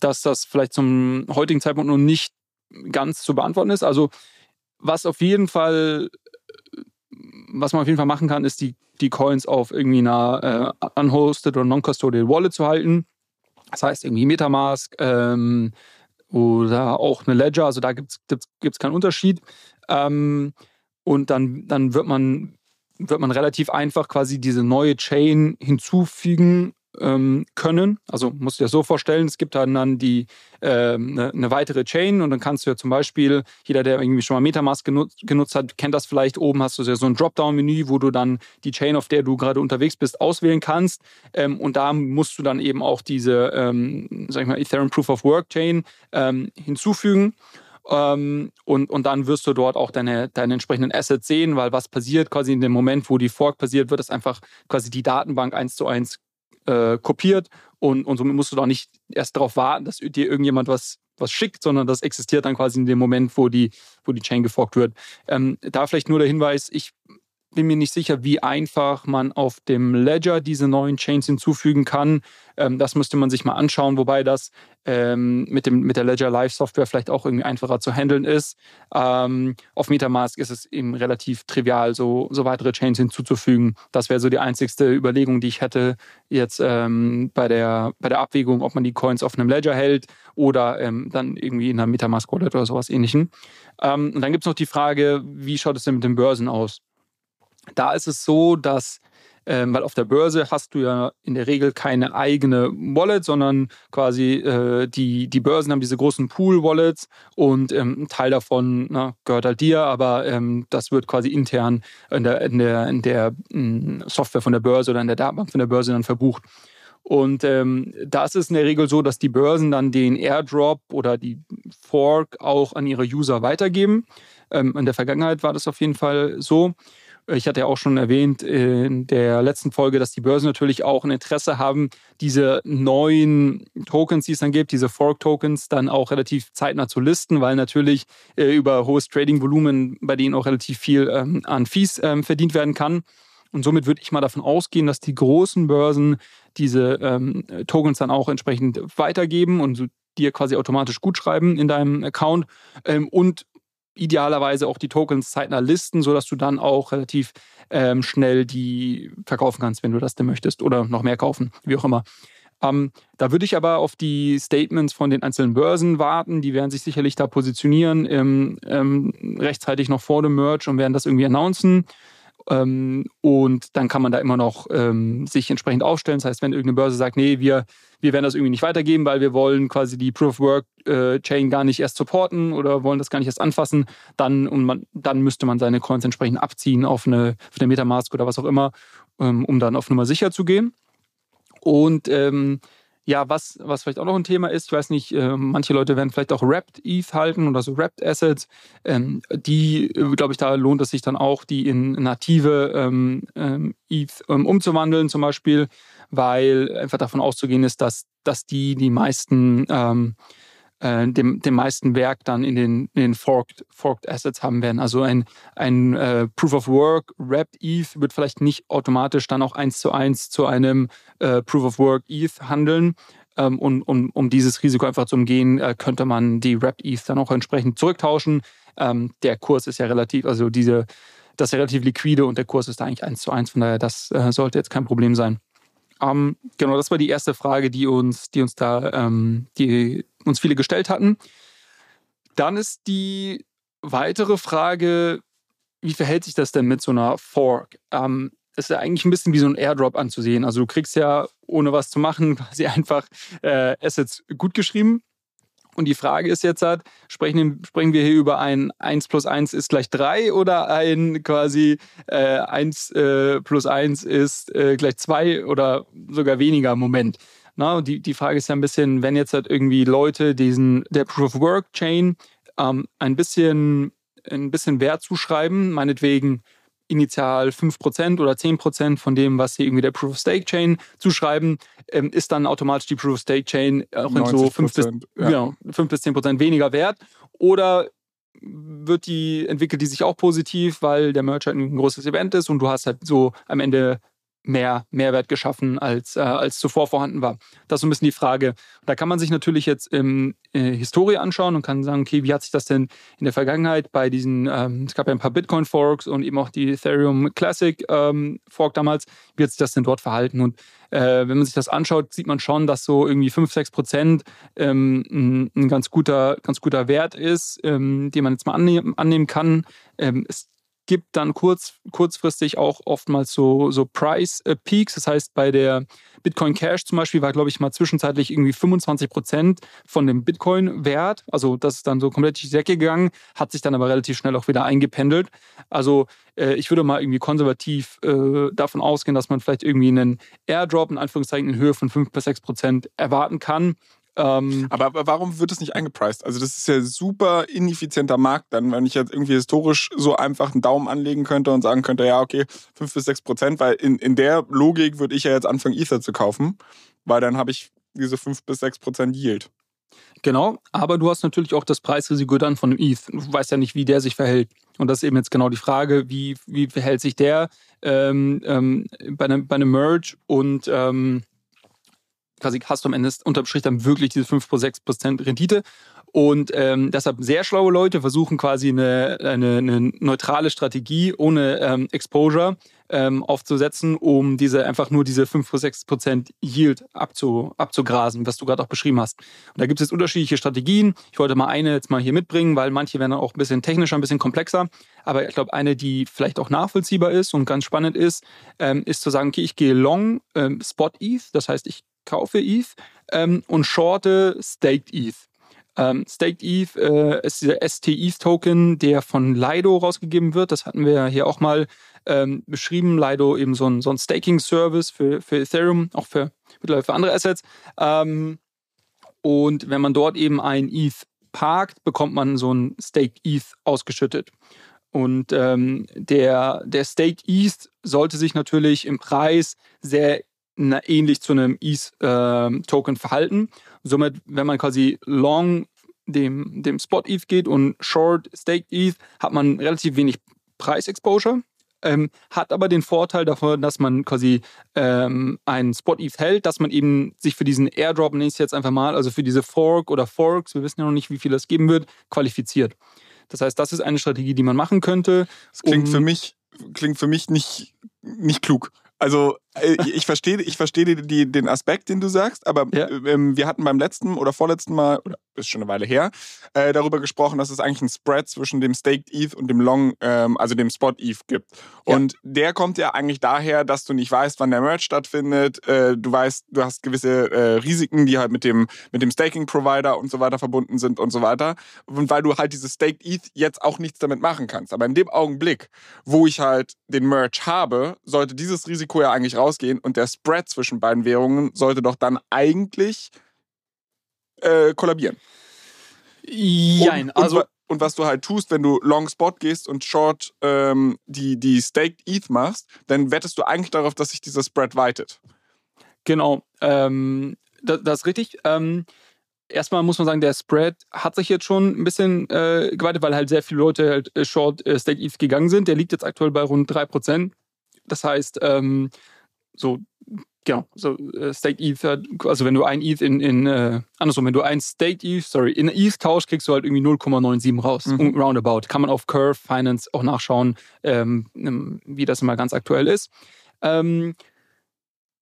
S2: dass das vielleicht zum heutigen Zeitpunkt noch nicht ganz zu beantworten ist. Also, was auf jeden Fall, was man auf jeden Fall machen kann, ist die, die Coins auf irgendwie einer äh, unhosted oder non-custodial Wallet zu halten. Das heißt, irgendwie Metamask ähm, oder auch eine Ledger. Also, da gibt es keinen Unterschied. Ähm, und dann, dann wird man wird man relativ einfach quasi diese neue Chain hinzufügen ähm, können. Also musst du dir das so vorstellen, es gibt dann, dann die, äh, eine, eine, weitere Chain und dann kannst du ja zum Beispiel, jeder, der irgendwie schon mal Metamask genutzt, genutzt hat, kennt das vielleicht, oben hast du ja so ein Dropdown-Menü, wo du dann die Chain, auf der du gerade unterwegs bist, auswählen kannst. Ähm, und da musst du dann eben auch diese, ähm, sag ich mal, Ethereum Proof of Work Chain ähm, hinzufügen. Ähm, und, und dann wirst du dort auch deine, deine entsprechenden Assets sehen, weil was passiert quasi in dem Moment, wo die Fork passiert, wird es einfach quasi die Datenbank eins zu eins äh, kopiert und, und somit musst du doch nicht erst darauf warten, dass dir irgendjemand was, was schickt, sondern das existiert dann quasi in dem Moment, wo die, wo die Chain geforkt wird. Ähm, da vielleicht nur der Hinweis, ich bin mir nicht sicher, wie einfach man auf dem Ledger diese neuen Chains hinzufügen kann. Ähm, das müsste man sich mal anschauen, wobei das ähm, mit, dem, mit der Ledger Live Software vielleicht auch irgendwie einfacher zu handeln ist. Ähm, auf Metamask ist es eben relativ trivial, so, so weitere Chains hinzuzufügen. Das wäre so die einzigste Überlegung, die ich hätte jetzt ähm, bei, der, bei der Abwägung, ob man die Coins auf einem Ledger hält oder ähm, dann irgendwie in einer Metamask Wallet oder sowas ähnlichem. Ähm, und dann gibt es noch die Frage, wie schaut es denn mit den Börsen aus? Da ist es so, dass ähm, weil auf der Börse hast du ja in der Regel keine eigene Wallet, sondern quasi äh, die, die Börsen haben diese großen Pool-Wallets und ähm, ein Teil davon na, gehört halt dir, aber ähm, das wird quasi intern in der, in der, in der in Software von der Börse oder in der Datenbank von der Börse dann verbucht. Und ähm, da ist es in der Regel so, dass die Börsen dann den Airdrop oder die Fork auch an ihre User weitergeben. Ähm, in der Vergangenheit war das auf jeden Fall so. Ich hatte ja auch schon erwähnt in der letzten Folge, dass die Börsen natürlich auch ein Interesse haben, diese neuen Tokens, die es dann gibt, diese Fork-Tokens, dann auch relativ zeitnah zu listen, weil natürlich äh, über hohes Trading-Volumen bei denen auch relativ viel ähm, an Fees ähm, verdient werden kann. Und somit würde ich mal davon ausgehen, dass die großen Börsen diese ähm, Tokens dann auch entsprechend weitergeben und dir quasi automatisch gut schreiben in deinem Account und idealerweise auch die Tokens zeitnah listen, sodass du dann auch relativ ähm, schnell die verkaufen kannst, wenn du das denn möchtest oder noch mehr kaufen, wie auch immer. Ähm, da würde ich aber auf die Statements von den einzelnen Börsen warten. Die werden sich sicherlich da positionieren, ähm, rechtzeitig noch vor dem Merch und werden das irgendwie announcen. Ähm, und dann kann man da immer noch ähm, sich entsprechend aufstellen. Das heißt, wenn irgendeine Börse sagt, nee, wir, wir werden das irgendwie nicht weitergeben, weil wir wollen quasi die Proof of Work äh, gar nicht erst supporten oder wollen das gar nicht erst anfassen, dann, und man, dann müsste man seine Coins entsprechend abziehen auf eine, auf eine Metamask oder was auch immer, ähm, um dann auf Nummer sicher zu gehen. Und ähm, ja, was, was vielleicht auch noch ein Thema ist, ich weiß nicht, äh, manche Leute werden vielleicht auch Wrapped ETH halten oder so Wrapped Assets. Ähm, die, äh, glaube ich, da lohnt es sich dann auch, die in native ähm, ähm, ETH ähm, umzuwandeln zum Beispiel, weil einfach davon auszugehen ist, dass, dass die die meisten ähm, äh, dem, dem meisten Werk dann in den, in den Forked, Forked Assets haben werden. Also ein, ein äh, Proof of Work Wrapped ETH wird vielleicht nicht automatisch dann auch eins zu eins zu einem äh, Proof of Work ETH handeln. Ähm, und um, um dieses Risiko einfach zu umgehen, äh, könnte man die Wrapped ETH dann auch entsprechend zurücktauschen. Ähm, der Kurs ist ja relativ, also diese, das ist ja relativ liquide und der Kurs ist da eigentlich eins zu eins. Von daher, das äh, sollte jetzt kein Problem sein. Ähm, genau, das war die erste Frage, die uns, die uns da, ähm, die uns viele gestellt hatten. Dann ist die weitere Frage, wie verhält sich das denn mit so einer Fork? Ähm, ist ja eigentlich ein bisschen wie so ein Airdrop anzusehen. Also du kriegst ja, ohne was zu machen, quasi einfach äh, Assets gut geschrieben und die Frage ist jetzt halt, sprechen, sprechen wir hier über ein 1 plus 1 ist gleich 3 oder ein quasi äh, 1 äh, plus 1 ist äh, gleich 2 oder sogar weniger Moment. Na, die, die Frage ist ja ein bisschen, wenn jetzt halt irgendwie Leute diesen, der Proof of Work Chain ähm, ein bisschen, ein bisschen Wert zuschreiben, meinetwegen initial 5% oder 10% von dem, was sie irgendwie der Proof of Stake Chain zuschreiben, ähm, ist dann automatisch die Proof of Stake Chain auch in so 5 bis, ja. genau, 5 bis 10% weniger wert. Oder wird die, entwickelt die sich auch positiv, weil der Merch halt ein großes Event ist und du hast halt so am Ende mehr Mehrwert geschaffen, als, äh, als zuvor vorhanden war. Das ist so ein bisschen die Frage. Da kann man sich natürlich jetzt ähm, äh, Historie anschauen und kann sagen, okay, wie hat sich das denn in der Vergangenheit bei diesen, ähm, es gab ja ein paar Bitcoin-Forks und eben auch die Ethereum Classic ähm, Fork damals, wie hat sich das denn dort verhalten? Und äh, wenn man sich das anschaut, sieht man schon, dass so irgendwie 5, 6 Prozent ähm, ein, ein, ganz, guter, ganz guter Wert ist, ähm, den man jetzt mal annehmen, annehmen kann. Ähm, es gibt dann kurz, kurzfristig auch oftmals so, so Price äh. Das heißt, bei der Bitcoin Cash zum Beispiel war, glaube ich, mal zwischenzeitlich irgendwie 25 Prozent von dem Bitcoin-Wert. Also das ist dann so komplett die Säcke gegangen, hat sich dann aber relativ schnell auch wieder eingependelt. Also äh, ich würde mal irgendwie konservativ äh, davon ausgehen, dass man vielleicht irgendwie einen Airdrop in Anführungszeichen in Höhe von 5 bis 6 Prozent erwarten kann.
S1: Ähm, aber, aber, warum wird das nicht eingepreist? Also das ist ja super ineffizienter Markt dann, wenn ich jetzt irgendwie historisch so einfach einen Daumen anlegen könnte und sagen könnte, ja, okay, 5 bis 6 Prozent, weil in, in der Logik würde ich ja jetzt anfangen, Ether zu kaufen, weil dann habe ich diese 5 bis 6 Prozent Yield.
S2: Genau, aber du hast natürlich auch das Preisrisiko dann von dem ETH. Du weißt ja nicht, wie der sich verhält. Und das ist eben jetzt genau die Frage, wie, wie verhält sich der ähm, ähm, bei, einem, bei einem Merge und ähm, quasi hast du am Ende unterm Strich dann wirklich diese 5 pro 6 Prozent Rendite. Und ähm, deshalb sehr schlaue Leute versuchen quasi eine, eine, eine neutrale Strategie ohne ähm, Exposure ähm, aufzusetzen, um diese einfach nur diese 5 bis 6 Prozent Yield abzu, abzugrasen, was du gerade auch beschrieben hast. Und da gibt es jetzt unterschiedliche Strategien. Ich wollte mal eine jetzt mal hier mitbringen, weil manche werden auch ein bisschen technischer, ein bisschen komplexer. Aber ich glaube, eine, die vielleicht auch nachvollziehbar ist und ganz spannend ist, ähm, ist zu sagen, okay, ich gehe long ähm, Spot ETH. Das heißt, ich kaufe ETH ähm, und shorte Staked ETH. Ähm, Staked ETH äh, ist dieser ST-ETH-Token, der von Lido rausgegeben wird. Das hatten wir ja hier auch mal ähm, beschrieben. Lido eben so ein, so ein Staking-Service für, für Ethereum, auch für, für andere Assets. Ähm, und wenn man dort eben ein ETH parkt, bekommt man so ein Staked ETH ausgeschüttet. Und ähm, der, der Staked ETH sollte sich natürlich im Preis sehr na, ähnlich zu einem ETH-Token äh, verhalten. Somit, wenn man quasi long dem, dem Spot-ETH geht und short Staked ETH, hat man relativ wenig Preisexposure. Ähm, hat aber den Vorteil davon, dass man quasi ähm, einen Spot-ETH hält, dass man eben sich für diesen Airdrop, nenne ich es jetzt einfach mal, also für diese Fork oder Forks, wir wissen ja noch nicht, wie viel das geben wird, qualifiziert. Das heißt, das ist eine Strategie, die man machen könnte.
S1: Das klingt um, für mich klingt für mich nicht, nicht klug. Also ich verstehe ich versteh die, den Aspekt, den du sagst, aber ja. ähm, wir hatten beim letzten oder vorletzten Mal, oder ist schon eine Weile her, äh, darüber gesprochen, dass es eigentlich einen Spread zwischen dem Staked ETH und dem Long, ähm, also dem Spot ETH gibt. Ja. Und der kommt ja eigentlich daher, dass du nicht weißt, wann der Merge stattfindet. Äh, du weißt, du hast gewisse äh, Risiken, die halt mit dem, mit dem Staking-Provider und so weiter verbunden sind und so weiter. Und weil du halt dieses Staked ETH jetzt auch nichts damit machen kannst. Aber in dem Augenblick, wo ich halt den Merge habe, sollte dieses Risiko ja eigentlich rausgehen und der Spread zwischen beiden Währungen sollte doch dann eigentlich äh, kollabieren.
S2: Jein,
S1: und, also. Und, und, was du halt tust, wenn du Long Spot gehst und Short ähm, die, die Staked ETH machst, dann wettest du eigentlich darauf, dass sich dieser Spread weitet.
S2: Genau, ähm, das, das, ist richtig. Ähm, erstmal muss man sagen, der Spread hat sich jetzt schon ein bisschen äh, geweitet, weil halt sehr viele Leute halt äh, Short äh, Stake ETH gegangen sind. Der liegt jetzt aktuell bei rund 3%. Das heißt, ähm, so Genau, so äh, Staked ETH, also wenn du ein ETH in, in äh, andersrum, wenn du ein Staked ETH, sorry, in ETH tauschst, kriegst du halt irgendwie 0,97 raus, mhm. roundabout. Kann man auf Curve Finance auch nachschauen, ähm, wie das immer ganz aktuell ist. Ähm,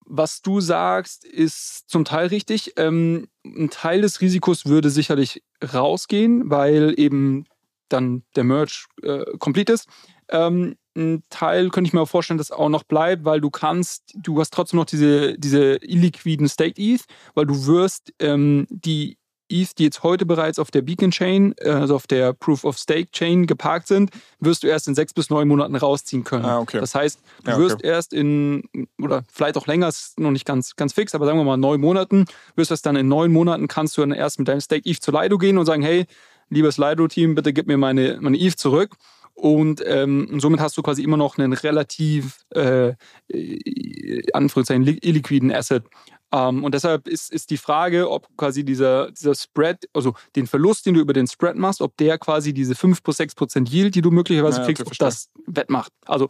S2: was du sagst, ist zum Teil richtig. Ähm, ein Teil des Risikos würde sicherlich rausgehen, weil eben dann der Merge äh, complete ist. Ähm, ein Teil könnte ich mir auch vorstellen, dass auch noch bleibt, weil du kannst, du hast trotzdem noch diese, diese illiquiden Staked ETH, weil du wirst ähm, die ETH, die jetzt heute bereits auf der Beacon Chain, äh, also auf der Proof of Stake Chain geparkt sind, wirst du erst in sechs bis neun Monaten rausziehen können. Ah, okay. Das heißt, du ja, okay. wirst erst in, oder vielleicht auch länger, ist noch nicht ganz, ganz fix, aber sagen wir mal neun Monaten, wirst du es dann in neun Monaten, kannst du dann erst mit deinem Stake ETH zu Lido gehen und sagen, hey, liebes Lido-Team, bitte gib mir meine, meine ETH zurück. Und ähm, somit hast du quasi immer noch einen relativ, äh, äh Anführungszeichen, illiquiden Asset. Ähm, und deshalb ist, ist die Frage, ob quasi dieser, dieser Spread, also den Verlust, den du über den Spread machst, ob der quasi diese 5 bis 6 Prozent Yield, die du möglicherweise ja, kriegst, ob das wettmacht. Also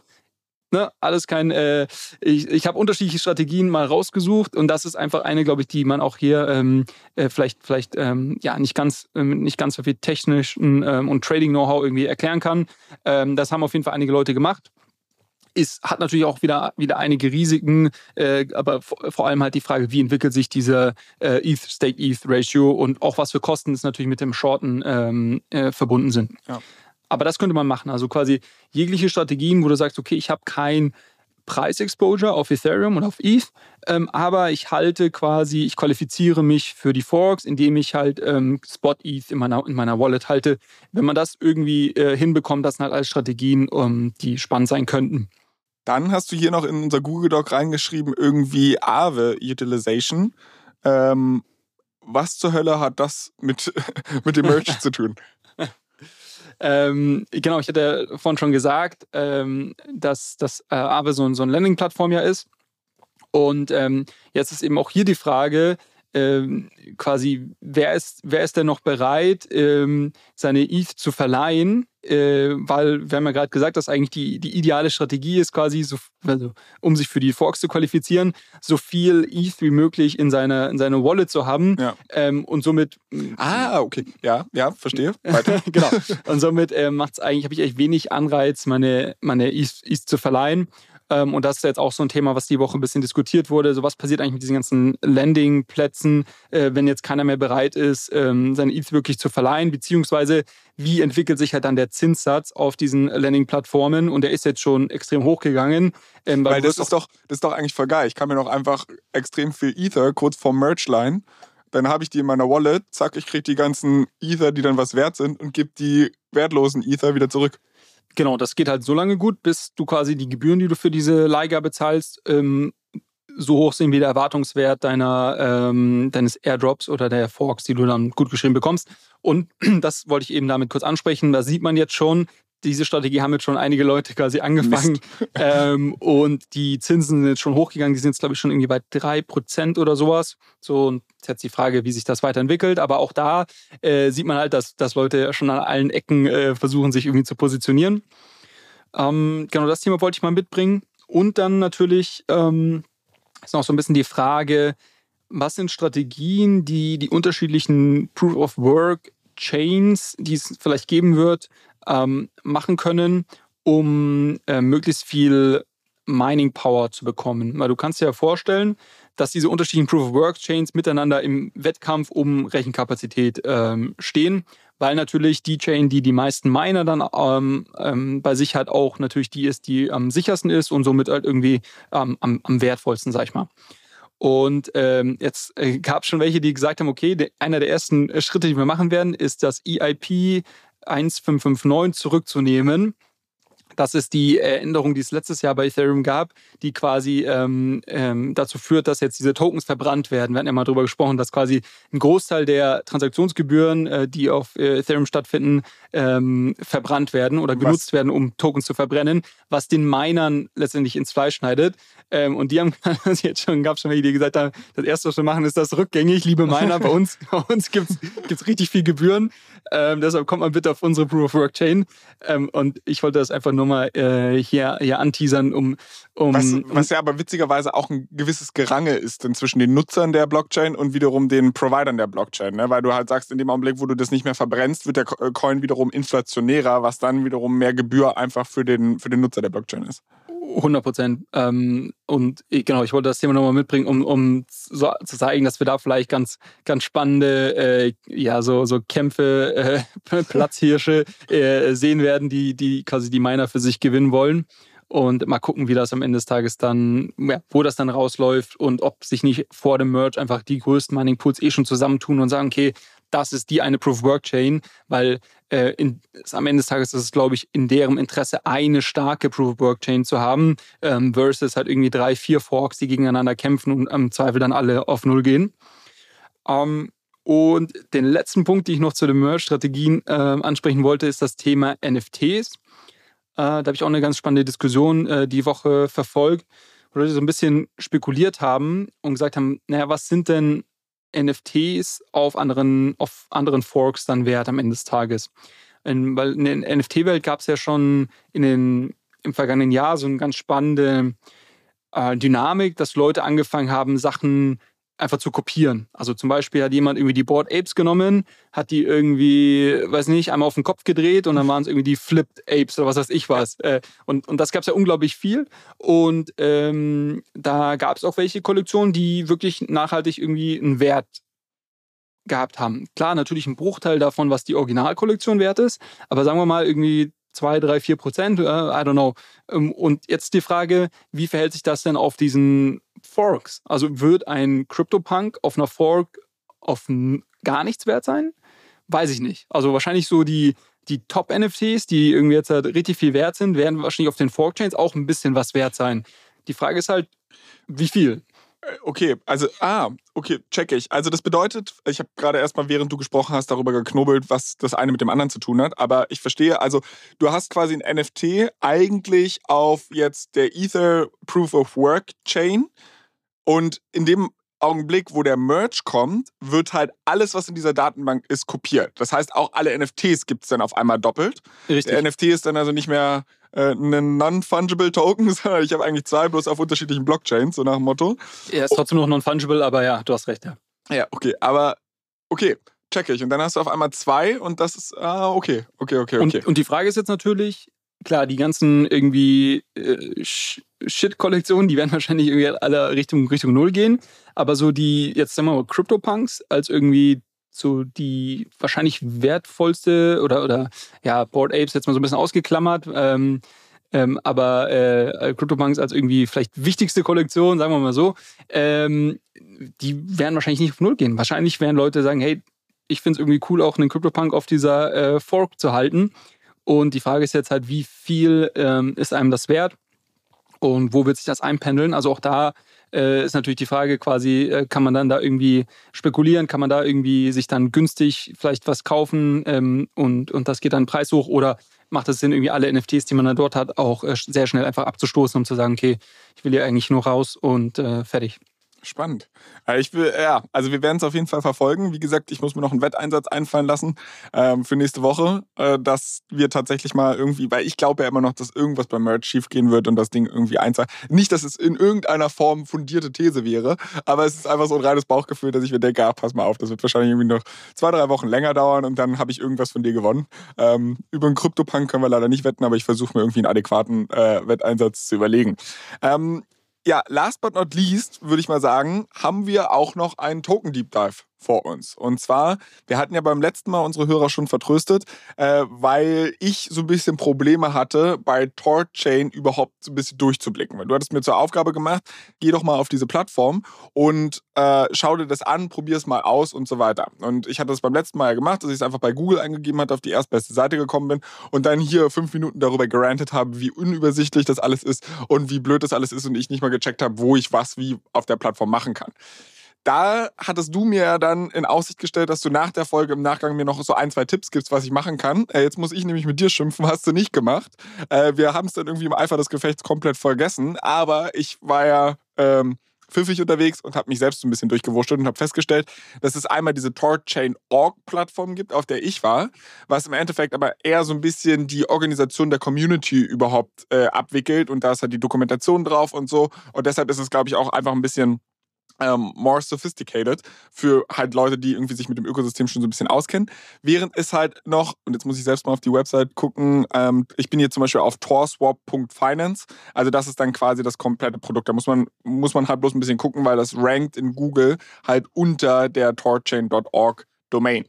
S2: Ne, alles kein, äh, ich, ich habe unterschiedliche Strategien mal rausgesucht und das ist einfach eine, glaube ich, die man auch hier ähm, äh, vielleicht, vielleicht ähm, ja nicht ganz, ähm, nicht ganz so viel technischen ähm, und Trading-Know-how irgendwie erklären kann. Ähm, das haben auf jeden Fall einige Leute gemacht. Ist, hat natürlich auch wieder, wieder einige Risiken, äh, aber vor allem halt die Frage, wie entwickelt sich diese äh, ETH-Stake-ETH-Ratio und auch was für Kosten es natürlich mit dem Shorten ähm, äh, verbunden sind. Ja. Aber das könnte man machen. Also quasi jegliche Strategien, wo du sagst, okay, ich habe kein Preisexposure auf Ethereum und auf ETH, ähm, aber ich halte quasi, ich qualifiziere mich für die Forks, indem ich halt ähm, Spot ETH in meiner, in meiner Wallet halte. Wenn man das irgendwie äh, hinbekommt, das sind halt alles Strategien, um, die spannend sein könnten.
S1: Dann hast du hier noch in unser Google Doc reingeschrieben, irgendwie Aave Utilization. Ähm, was zur Hölle hat das mit, mit dem Merch zu tun?
S2: Ähm, genau, ich hatte vorhin schon gesagt, ähm, dass das äh, Aave so, so eine Landing-Plattform ja ist. Und ähm, jetzt ist eben auch hier die Frage, ähm, quasi, wer ist, wer ist denn noch bereit, ähm, seine ETH zu verleihen? Äh, weil wir haben ja gerade gesagt, dass eigentlich die, die ideale Strategie ist, quasi, so, also, um sich für die Forks zu qualifizieren, so viel ETH wie möglich in seine, in seine Wallet zu haben ja. ähm, und somit.
S1: Ah, okay. Ja, ja, verstehe. Weiter.
S2: genau. Und somit äh, macht es eigentlich, habe ich eigentlich wenig Anreiz, meine, meine ETH, ETH zu verleihen. Ähm, und das ist jetzt auch so ein Thema, was die Woche ein bisschen diskutiert wurde. So was passiert eigentlich mit diesen ganzen Landing-Plätzen, äh, wenn jetzt keiner mehr bereit ist, ähm, seine ETH wirklich zu verleihen, beziehungsweise wie entwickelt sich halt dann der Zinssatz auf diesen Landing-Plattformen und der ist jetzt schon extrem hochgegangen.
S1: Ähm, weil, weil das ist doch, das ist doch eigentlich voll geil. Ich kann mir noch einfach extrem viel Ether kurz vorm Merchline dann habe ich die in meiner Wallet, zack, ich kriege die ganzen Ether, die dann was wert sind und gebe die wertlosen Ether wieder zurück.
S2: Genau, das geht halt so lange gut, bis du quasi die Gebühren, die du für diese Leihgabe bezahlst, ähm, so hoch sind wie der Erwartungswert deiner, ähm, deines Airdrops oder der Forks, die du dann gut geschrieben bekommst. Und das wollte ich eben damit kurz ansprechen. Da sieht man jetzt schon, diese Strategie haben jetzt schon einige Leute quasi angefangen. Ähm, und die Zinsen sind jetzt schon hochgegangen. Die sind jetzt, glaube ich, schon irgendwie bei 3% oder sowas. So, und jetzt die Frage, wie sich das weiterentwickelt. Aber auch da äh, sieht man halt, dass, dass Leute schon an allen Ecken äh, versuchen, sich irgendwie zu positionieren. Ähm, genau, das Thema wollte ich mal mitbringen. Und dann natürlich ähm, ist noch so ein bisschen die Frage, was sind Strategien, die die unterschiedlichen Proof of Work Chains, die es vielleicht geben wird, ähm, machen können, um äh, möglichst viel Mining Power zu bekommen. Weil du kannst dir ja vorstellen, dass diese unterschiedlichen Proof of Work Chains miteinander im Wettkampf um Rechenkapazität ähm, stehen, weil natürlich die Chain, die die meisten Miner dann ähm, ähm, bei sich hat, auch natürlich die ist, die am sichersten ist und somit halt irgendwie am, am wertvollsten, sag ich mal. Und ähm, jetzt äh, gab es schon welche, die gesagt haben, okay, der, einer der ersten äh, Schritte, die wir machen werden, ist das EIP 1559 zurückzunehmen. Das ist die Änderung, die es letztes Jahr bei Ethereum gab, die quasi ähm, ähm, dazu führt, dass jetzt diese Tokens verbrannt werden. Wir hatten ja mal darüber gesprochen, dass quasi ein Großteil der Transaktionsgebühren, äh, die auf äh, Ethereum stattfinden, ähm, verbrannt werden oder genutzt was? werden, um Tokens zu verbrennen, was den Minern letztendlich ins Fleisch schneidet. Ähm, und die haben jetzt schon, gab schon welche, die gesagt haben, das erste, was wir machen, ist das rückgängig, liebe Miner. bei uns, bei uns gibt es richtig viel Gebühren. Ähm, deshalb kommt man bitte auf unsere Proof of Work Chain. Ähm, und ich wollte das einfach nur mal äh, hier, hier anteasern, um, um
S1: was, was, ja aber witzigerweise auch ein gewisses Gerange ist denn zwischen den Nutzern der Blockchain und wiederum den Providern der Blockchain. Ne? Weil du halt sagst, in dem Augenblick, wo du das nicht mehr verbrennst, wird der Coin wiederum inflationärer, was dann wiederum mehr Gebühr einfach für den, für den Nutzer der Blockchain ist.
S2: 100 Prozent. Ähm, und genau, ich wollte das Thema nochmal mitbringen, um, um so, zu zeigen, dass wir da vielleicht ganz, ganz spannende, äh, ja, so, so Kämpfe, äh, Platzhirsche äh, sehen werden, die, die quasi die Miner für sich gewinnen wollen. Und mal gucken, wie das am Ende des Tages dann, ja, wo das dann rausläuft und ob sich nicht vor dem Merge einfach die größten Mining Pools eh schon zusammentun und sagen, okay, das ist die eine Proof-of-Work-Chain, weil äh, in, am Ende des Tages ist es, glaube ich, in deren Interesse, eine starke Proof-of-Work-Chain zu haben, ähm, versus halt irgendwie drei, vier Forks, die gegeneinander kämpfen und im Zweifel dann alle auf Null gehen. Ähm, und den letzten Punkt, den ich noch zu den Merge-Strategien äh, ansprechen wollte, ist das Thema NFTs. Äh, da habe ich auch eine ganz spannende Diskussion äh, die Woche verfolgt, wo Leute so ein bisschen spekuliert haben und gesagt haben, naja, was sind denn NFTs auf anderen, auf anderen Forks dann wert am Ende des Tages. In, weil in der NFT-Welt gab es ja schon in den, im vergangenen Jahr so eine ganz spannende äh, Dynamik, dass Leute angefangen haben, Sachen einfach zu kopieren. Also zum Beispiel hat jemand irgendwie die Board Apes genommen, hat die irgendwie, weiß nicht, einmal auf den Kopf gedreht und dann waren es irgendwie die Flipped Apes oder was weiß ich was. Äh, und, und das gab es ja unglaublich viel. Und ähm, da gab es auch welche Kollektionen, die wirklich nachhaltig irgendwie einen Wert gehabt haben. Klar, natürlich ein Bruchteil davon, was die Originalkollektion wert ist, aber sagen wir mal irgendwie zwei, drei, vier Prozent, äh, I don't know. Ähm, und jetzt die Frage, wie verhält sich das denn auf diesen Forks? Also wird ein CryptoPunk auf einer Fork auf gar nichts wert sein? Weiß ich nicht. Also wahrscheinlich so die, die Top-NFTs, die irgendwie jetzt halt richtig viel wert sind, werden wahrscheinlich auf den Fork-Chains auch ein bisschen was wert sein. Die Frage ist halt, wie viel?
S1: Äh, okay, also, ah, okay, check ich. Also das bedeutet, ich habe gerade erstmal, während du gesprochen hast, darüber geknobelt, was das eine mit dem anderen zu tun hat. Aber ich verstehe, also du hast quasi ein NFT eigentlich auf jetzt der Ether Proof of Work Chain. Und in dem Augenblick, wo der Merge kommt, wird halt alles, was in dieser Datenbank ist, kopiert. Das heißt, auch alle NFTs gibt es dann auf einmal doppelt. Richtig. Der NFT ist dann also nicht mehr äh, ein non-fungible Token, sondern ich habe eigentlich zwei, bloß auf unterschiedlichen Blockchains, so nach dem Motto.
S2: Er ist trotzdem noch non-fungible, aber ja, du hast recht, ja.
S1: Ja, okay, aber okay, check ich. Und dann hast du auf einmal zwei und das ist, ah, okay, okay, okay, okay.
S2: Und, und die Frage ist jetzt natürlich, klar, die ganzen irgendwie äh, Shit-Kollektionen, die werden wahrscheinlich irgendwie alle Richtung, Richtung Null gehen. Aber so die, jetzt sagen wir mal, CryptoPunks als irgendwie so die wahrscheinlich wertvollste oder, oder ja, Board Apes jetzt mal so ein bisschen ausgeklammert. Ähm, ähm, aber äh, CryptoPunks als irgendwie vielleicht wichtigste Kollektion, sagen wir mal so, ähm, die werden wahrscheinlich nicht auf Null gehen. Wahrscheinlich werden Leute sagen, hey, ich finde es irgendwie cool, auch einen CryptoPunk auf dieser äh, Fork zu halten. Und die Frage ist jetzt halt, wie viel ähm, ist einem das wert? Und wo wird sich das einpendeln? Also auch da äh, ist natürlich die Frage quasi, äh, kann man dann da irgendwie spekulieren, kann man da irgendwie sich dann günstig vielleicht was kaufen ähm, und, und das geht dann Preis hoch oder macht es Sinn, irgendwie alle NFTs, die man dann dort hat, auch äh, sehr schnell einfach abzustoßen, um zu sagen, okay, ich will hier eigentlich nur raus und äh, fertig.
S1: Spannend. Äh, ich will, ja, also wir werden es auf jeden Fall verfolgen. Wie gesagt, ich muss mir noch einen Wetteinsatz einfallen lassen ähm, für nächste Woche, äh, dass wir tatsächlich mal irgendwie, weil ich glaube ja immer noch, dass irgendwas beim Merch schiefgehen wird und das Ding irgendwie einzahlt. Nicht, dass es in irgendeiner Form fundierte These wäre, aber es ist einfach so ein reines Bauchgefühl, dass ich mir denke, ah, pass mal auf, das wird wahrscheinlich irgendwie noch zwei, drei Wochen länger dauern und dann habe ich irgendwas von dir gewonnen. Ähm, über einen Krypto-Punk können wir leider nicht wetten, aber ich versuche mir irgendwie einen adäquaten äh, Wetteinsatz zu überlegen. Ähm, ja, last but not least, würde ich mal sagen, haben wir auch noch einen Token Deep Dive vor uns. Und zwar, wir hatten ja beim letzten Mal unsere Hörer schon vertröstet, äh, weil ich so ein bisschen Probleme hatte, bei TorChain überhaupt so ein bisschen durchzublicken. Weil du hattest mir zur Aufgabe gemacht, geh doch mal auf diese Plattform und äh, schau dir das an, probier es mal aus und so weiter. Und ich hatte das beim letzten Mal ja gemacht, dass ich es einfach bei Google eingegeben hatte, auf die erstbeste Seite gekommen bin und dann hier fünf Minuten darüber gerantet habe, wie unübersichtlich das alles ist und wie blöd das alles ist und ich nicht mal gecheckt habe, wo ich was wie auf der Plattform machen kann da hattest du mir dann in Aussicht gestellt, dass du nach der Folge im Nachgang mir noch so ein, zwei Tipps gibst, was ich machen kann. Äh, jetzt muss ich nämlich mit dir schimpfen, hast du nicht gemacht. Äh, wir haben es dann irgendwie im Eifer des Gefechts komplett vergessen, aber ich war ja ähm, pfiffig unterwegs und habe mich selbst so ein bisschen durchgewurschtelt und habe festgestellt, dass es einmal diese TorChain.org-Plattform gibt, auf der ich war, was im Endeffekt aber eher so ein bisschen die Organisation der Community überhaupt äh, abwickelt und da ist halt die Dokumentation drauf und so. Und deshalb ist es, glaube ich, auch einfach ein bisschen ähm, more sophisticated für halt Leute, die irgendwie sich mit dem Ökosystem schon so ein bisschen auskennen. Während es halt noch, und jetzt muss ich selbst mal auf die Website gucken, ähm, ich bin hier zum Beispiel auf torswap.finance. Also das ist dann quasi das komplette Produkt. Da muss man, muss man halt bloß ein bisschen gucken, weil das rankt in Google halt unter der torchain.org Domain.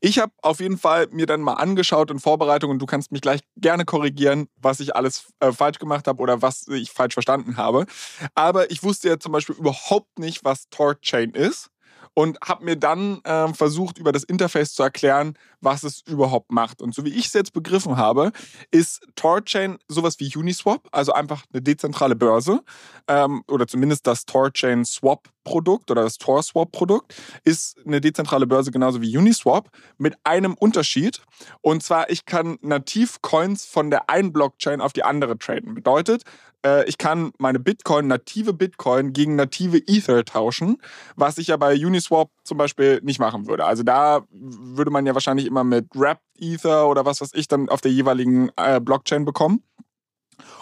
S1: Ich habe auf jeden Fall mir dann mal angeschaut in Vorbereitung und du kannst mich gleich gerne korrigieren, was ich alles äh, falsch gemacht habe oder was ich falsch verstanden habe. Aber ich wusste ja zum Beispiel überhaupt nicht, was TorChain ist und habe mir dann äh, versucht, über das Interface zu erklären, was es überhaupt macht. Und so wie ich es jetzt begriffen habe, ist TorChain sowas wie Uniswap, also einfach eine dezentrale Börse ähm, oder zumindest das TorChain Swap Produkt oder das TorSwap-Produkt ist eine dezentrale Börse genauso wie Uniswap mit einem Unterschied. Und zwar, ich kann nativ Coins von der einen Blockchain auf die andere traden. Bedeutet, äh, ich kann meine Bitcoin, native Bitcoin gegen native Ether tauschen, was ich ja bei Uniswap zum Beispiel nicht machen würde. Also da würde man ja wahrscheinlich immer mit Wrapped Ether oder was weiß ich dann auf der jeweiligen äh, Blockchain bekommen.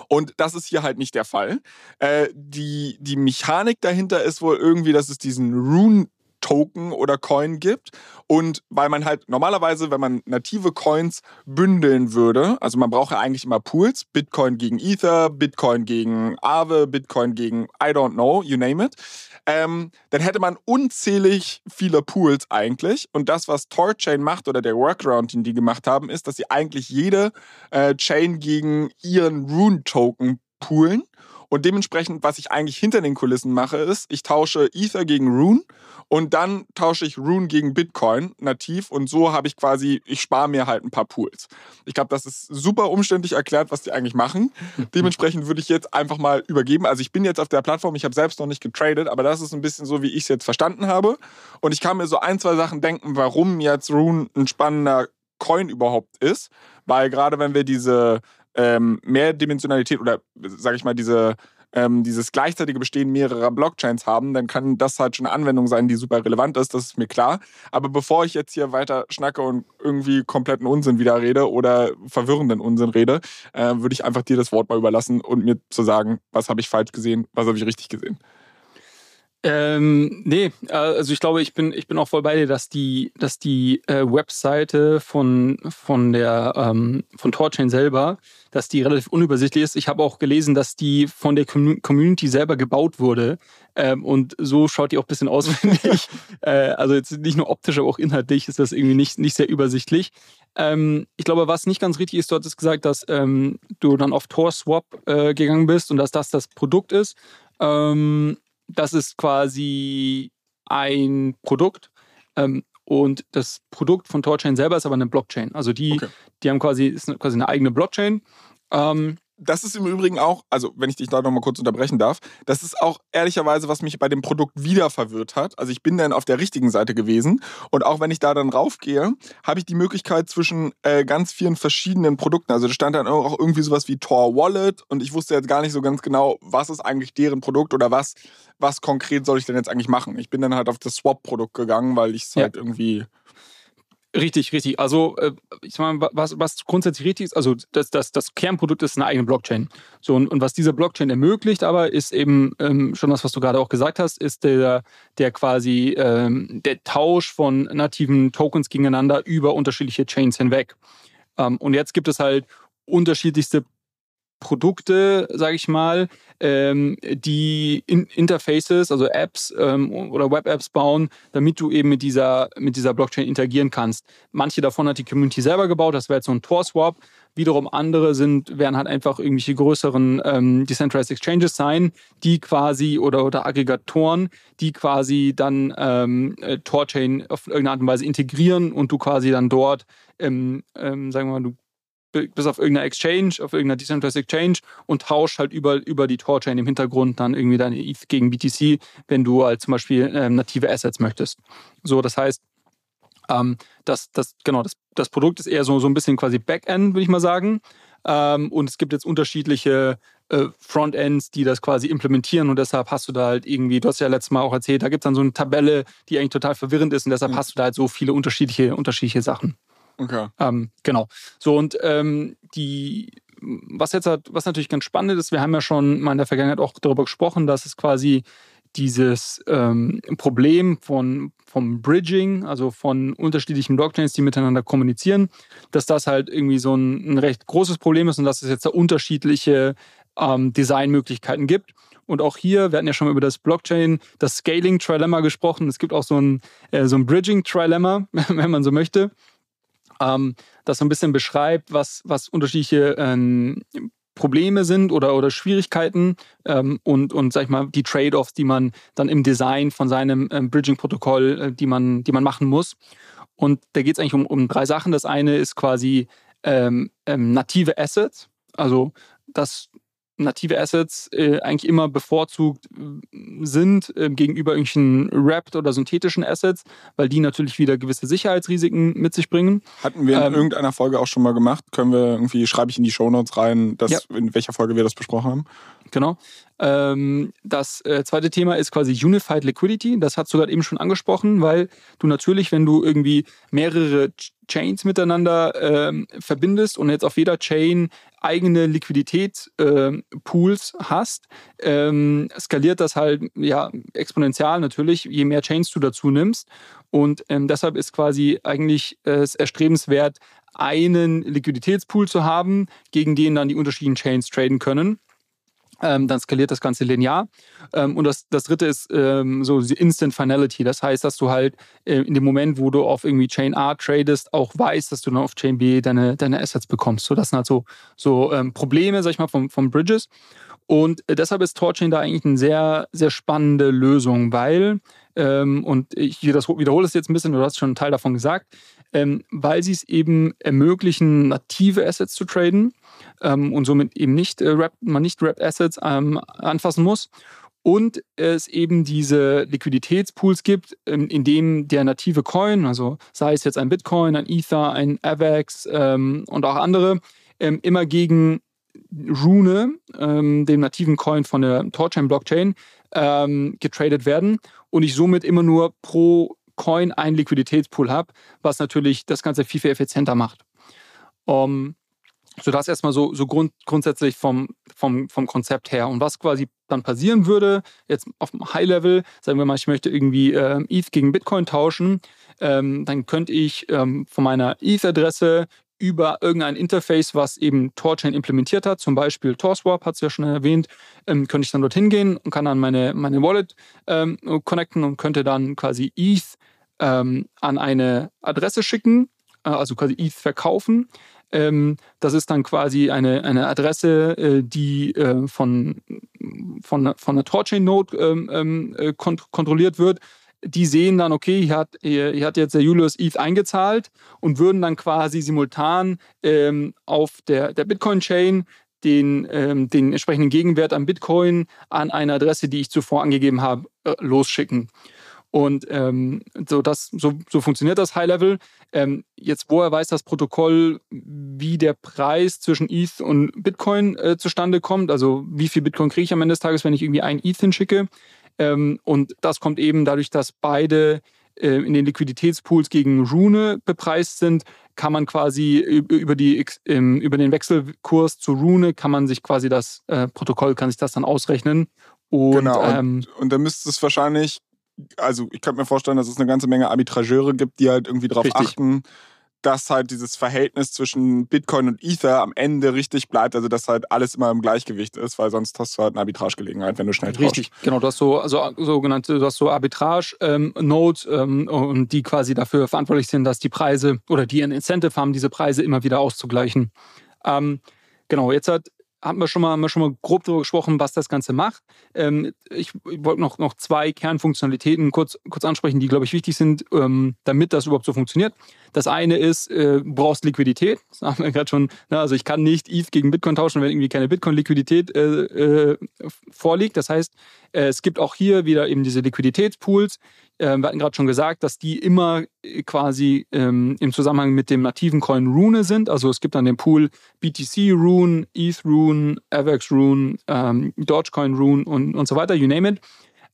S1: Und das ist hier halt nicht der Fall. Äh, die, die Mechanik dahinter ist wohl irgendwie, dass es diesen Rune Token oder Coin gibt. Und weil man halt normalerweise, wenn man native Coins bündeln würde, also man braucht ja eigentlich immer Pools, Bitcoin gegen Ether, Bitcoin gegen Aave, Bitcoin gegen I don't know, you name it, ähm, dann hätte man unzählig viele Pools eigentlich. Und das, was Torchain macht oder der Workaround, den die gemacht haben, ist, dass sie eigentlich jede äh, Chain gegen ihren Rune-Token poolen. Und dementsprechend, was ich eigentlich hinter den Kulissen mache, ist, ich tausche Ether gegen Rune und dann tausche ich Rune gegen Bitcoin nativ und so habe ich quasi, ich spare mir halt ein paar Pools. Ich glaube, das ist super umständlich erklärt, was die eigentlich machen. Dementsprechend würde ich jetzt einfach mal übergeben. Also ich bin jetzt auf der Plattform, ich habe selbst noch nicht getradet, aber das ist ein bisschen so, wie ich es jetzt verstanden habe. Und ich kann mir so ein, zwei Sachen denken, warum jetzt Rune ein spannender Coin überhaupt ist. Weil gerade wenn wir diese ähm, Mehrdimensionalität oder sage ich mal diese ähm, dieses gleichzeitige Bestehen mehrerer Blockchains haben, dann kann das halt schon eine Anwendung sein, die super relevant ist, das ist mir klar. Aber bevor ich jetzt hier weiter schnacke und irgendwie kompletten Unsinn wieder rede oder verwirrenden Unsinn rede, äh, würde ich einfach dir das Wort mal überlassen und mir zu sagen, was habe ich falsch gesehen, was habe ich richtig gesehen.
S2: Ähm, nee, also ich glaube, ich bin, ich bin auch voll bei dir, dass die, dass die äh, Webseite von, von der ähm, von Torchain selber, dass die relativ unübersichtlich ist. Ich habe auch gelesen, dass die von der Community selber gebaut wurde. Ähm, und so schaut die auch ein bisschen aus, finde ich. Äh, also jetzt nicht nur optisch, aber auch inhaltlich ist das irgendwie nicht, nicht sehr übersichtlich. Ähm, ich glaube, was nicht ganz richtig ist, du hattest gesagt, dass ähm, du dann auf TorSwap äh, gegangen bist und dass das das Produkt ist. Ähm, das ist quasi ein Produkt. Ähm, und das Produkt von Torchain selber ist aber eine Blockchain. Also die, okay. die haben quasi, ist quasi eine eigene Blockchain. Ähm,
S1: das ist im Übrigen auch, also wenn ich dich da nochmal kurz unterbrechen darf, das ist auch ehrlicherweise, was mich bei dem Produkt wieder verwirrt hat. Also ich bin dann auf der richtigen Seite gewesen und auch wenn ich da dann raufgehe, habe ich die Möglichkeit zwischen äh, ganz vielen verschiedenen Produkten. Also da stand dann auch irgendwie sowas wie Tor Wallet und ich wusste jetzt gar nicht so ganz genau, was ist eigentlich deren Produkt oder was, was konkret soll ich denn jetzt eigentlich machen. Ich bin dann halt auf das Swap-Produkt gegangen, weil ich es ja. halt irgendwie
S2: Richtig, richtig. Also, äh, ich mal, was, was grundsätzlich richtig ist, also das, das, das Kernprodukt ist eine eigene Blockchain. So, und, und was diese Blockchain ermöglicht, aber ist eben ähm, schon das, was du gerade auch gesagt hast, ist der, der quasi ähm, der Tausch von nativen Tokens gegeneinander über unterschiedliche Chains hinweg. Ähm, und jetzt gibt es halt unterschiedlichste Produkte, sage ich mal, ähm, die in Interfaces, also Apps ähm, oder Web-Apps bauen, damit du eben mit dieser, mit dieser Blockchain interagieren kannst. Manche davon hat die Community selber gebaut, das wäre jetzt so ein Tor-Swap. Wiederum andere sind, werden halt einfach irgendwelche größeren ähm, Decentralized Exchanges sein, die quasi oder, oder Aggregatoren, die quasi dann ähm, äh, Torchain auf irgendeine Art und Weise integrieren und du quasi dann dort, ähm, ähm, sagen wir mal, du bist auf irgendeiner Exchange, auf irgendeiner Decentralized Exchange und tauscht halt über, über die Torchain im Hintergrund dann irgendwie deine ETH gegen BTC, wenn du halt zum Beispiel ähm, native Assets möchtest. So, das heißt, ähm, das, das, genau, das, das Produkt ist eher so, so ein bisschen quasi Backend, würde ich mal sagen. Ähm, und es gibt jetzt unterschiedliche äh, Frontends, die das quasi implementieren und deshalb hast du da halt irgendwie, du hast ja letztes Mal auch erzählt, da gibt es dann so eine Tabelle, die eigentlich total verwirrend ist und deshalb mhm. hast du da halt so viele unterschiedliche, unterschiedliche Sachen.
S1: Okay.
S2: Ähm, genau. So, und ähm, die, was jetzt halt, was natürlich ganz spannend ist, wir haben ja schon mal in der Vergangenheit auch darüber gesprochen, dass es quasi dieses ähm, Problem von, vom Bridging, also von unterschiedlichen Blockchains, die miteinander kommunizieren, dass das halt irgendwie so ein, ein recht großes Problem ist und dass es jetzt da unterschiedliche ähm, Designmöglichkeiten gibt. Und auch hier, wir hatten ja schon mal über das Blockchain, das Scaling-Trilemma gesprochen. Es gibt auch so ein, äh, so ein Bridging-Trilemma, wenn man so möchte ähm, das so ein bisschen beschreibt, was, was unterschiedliche ähm, Probleme sind oder, oder Schwierigkeiten ähm, und, und sag ich mal, die Trade-offs, die man dann im Design von seinem ähm, Bridging-Protokoll, äh, die, man, die man machen muss. Und da geht es eigentlich um, um drei Sachen. Das eine ist quasi ähm, ähm, native Assets, also das native Assets äh, eigentlich immer bevorzugt äh, sind äh, gegenüber irgendwelchen Wrapped oder synthetischen Assets, weil die natürlich wieder gewisse Sicherheitsrisiken mit sich bringen.
S1: Hatten wir in ähm, irgendeiner Folge auch schon mal gemacht. Können wir irgendwie, schreibe ich in die Shownotes rein, dass, ja. in welcher Folge wir das besprochen haben?
S2: Genau. Ähm, das äh, zweite Thema ist quasi Unified Liquidity. Das hast du gerade eben schon angesprochen, weil du natürlich, wenn du irgendwie mehrere Chains miteinander ähm, verbindest und jetzt auf jeder Chain eigene Liquiditätspools äh, hast, ähm, skaliert das halt ja exponentiell natürlich, je mehr Chains du dazu nimmst. Und ähm, deshalb ist quasi eigentlich äh, es erstrebenswert, einen Liquiditätspool zu haben, gegen den dann die unterschiedlichen Chains traden können. Ähm, dann skaliert das Ganze linear. Ähm, und das, das dritte ist ähm, so die Instant Finality. Das heißt, dass du halt äh, in dem Moment, wo du auf irgendwie Chain A tradest, auch weißt, dass du dann auf Chain B deine, deine Assets bekommst. So, das sind halt so, so ähm, Probleme, sag ich mal, vom, vom Bridges. Und äh, deshalb ist Torchain da eigentlich eine sehr, sehr spannende Lösung, weil, ähm, und ich wiederhole es jetzt ein bisschen, du hast schon einen Teil davon gesagt, ähm, weil sie es eben ermöglichen, native Assets zu traden ähm, und somit eben nicht äh, Rap, man nicht Rap Assets ähm, anfassen muss. Und es eben diese Liquiditätspools gibt, ähm, in dem der native Coin, also sei es jetzt ein Bitcoin, ein Ether, ein AVAX ähm, und auch andere, ähm, immer gegen Rune, dem nativen Coin von der Torchain-Blockchain, getradet werden und ich somit immer nur pro Coin einen Liquiditätspool habe, was natürlich das Ganze viel, viel effizienter macht. Um, so das erstmal so, so grund, grundsätzlich vom, vom, vom Konzept her. Und was quasi dann passieren würde, jetzt auf dem High-Level, sagen wir mal, ich möchte irgendwie äh, ETH gegen Bitcoin tauschen, ähm, dann könnte ich ähm, von meiner ETH-Adresse über irgendein Interface, was eben Torchain implementiert hat, zum Beispiel TorSwap, hat es ja schon erwähnt, ähm, könnte ich dann dorthin gehen und kann dann meine, meine Wallet ähm, connecten und könnte dann quasi ETH ähm, an eine Adresse schicken, äh, also quasi ETH verkaufen. Ähm, das ist dann quasi eine, eine Adresse, äh, die äh, von, von, von einer Torchain-Node ähm, ähm, äh, kont kontrolliert wird die sehen dann, okay, hier hat, hier hat jetzt der Julius ETH eingezahlt und würden dann quasi simultan ähm, auf der, der Bitcoin-Chain den, ähm, den entsprechenden Gegenwert an Bitcoin an eine Adresse, die ich zuvor angegeben habe, äh, losschicken. Und ähm, so, das, so, so funktioniert das High-Level. Ähm, jetzt, woher weiß das Protokoll, wie der Preis zwischen ETH und Bitcoin äh, zustande kommt? Also wie viel Bitcoin kriege ich am Ende des Tages, wenn ich irgendwie ein ETH hinschicke? Ähm, und das kommt eben dadurch, dass beide äh, in den Liquiditätspools gegen Rune bepreist sind, kann man quasi über, die, über den Wechselkurs zu Rune kann man sich quasi das äh, Protokoll, kann sich das dann ausrechnen.
S1: Und, genau, und, ähm, und dann müsste es wahrscheinlich, also ich könnte mir vorstellen, dass es eine ganze Menge Arbitrageure gibt, die halt irgendwie darauf achten, dass halt dieses Verhältnis zwischen Bitcoin und Ether am Ende richtig bleibt, also dass halt alles immer im Gleichgewicht ist, weil sonst hast du halt eine Arbitragegelegenheit, wenn du schnell tauschst.
S2: Richtig, genau. Du hast so also sogenannte, du hast so Arbitrage-Nodes ähm, ähm, die quasi dafür verantwortlich sind, dass die Preise oder die ein Incentive haben, diese Preise immer wieder auszugleichen. Ähm, genau, jetzt hat haben wir schon mal, haben wir schon mal grob darüber gesprochen, was das Ganze macht. Ähm, ich, ich wollte noch, noch zwei Kernfunktionalitäten kurz, kurz ansprechen, die, glaube ich, wichtig sind, ähm, damit das überhaupt so funktioniert. Das eine ist, äh, du brauchst Liquidität. Das haben wir gerade schon. Na, also ich kann nicht ETH gegen Bitcoin tauschen, wenn irgendwie keine Bitcoin-Liquidität äh, äh, vorliegt. Das heißt, äh, es gibt auch hier wieder eben diese Liquiditätspools. Ähm, wir hatten gerade schon gesagt, dass die immer äh, quasi ähm, im Zusammenhang mit dem nativen Coin Rune sind. Also es gibt dann den Pool BTC Rune, ETH Rune, AVAX Rune, ähm, Dogecoin Rune und, und so weiter, you name it.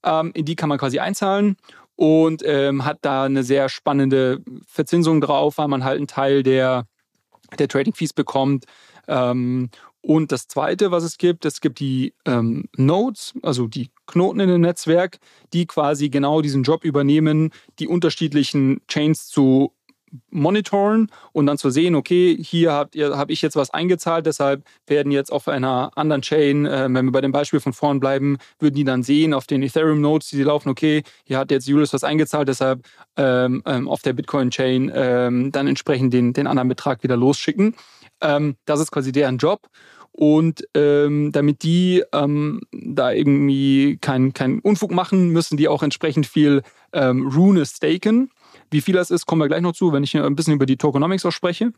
S2: Ähm, in die kann man quasi einzahlen und ähm, hat da eine sehr spannende Verzinsung drauf, weil man halt einen Teil der, der Trading Fees bekommt. Ähm, und das Zweite, was es gibt, es gibt die ähm, Nodes, also die Knoten in dem Netzwerk, die quasi genau diesen Job übernehmen, die unterschiedlichen Chains zu monitoren und dann zu sehen, okay, hier habe hab ich jetzt was eingezahlt, deshalb werden jetzt auf einer anderen Chain, äh, wenn wir bei dem Beispiel von vorn bleiben, würden die dann sehen auf den Ethereum-Nodes, die laufen, okay, hier hat jetzt Julius was eingezahlt, deshalb ähm, ähm, auf der Bitcoin-Chain ähm, dann entsprechend den, den anderen Betrag wieder losschicken. Ähm, das ist quasi deren Job. Und ähm, damit die ähm, da irgendwie keinen kein Unfug machen, müssen die auch entsprechend viel ähm, Rune staken. Wie viel das ist, kommen wir gleich noch zu, wenn ich ein bisschen über die Tokenomics auch spreche.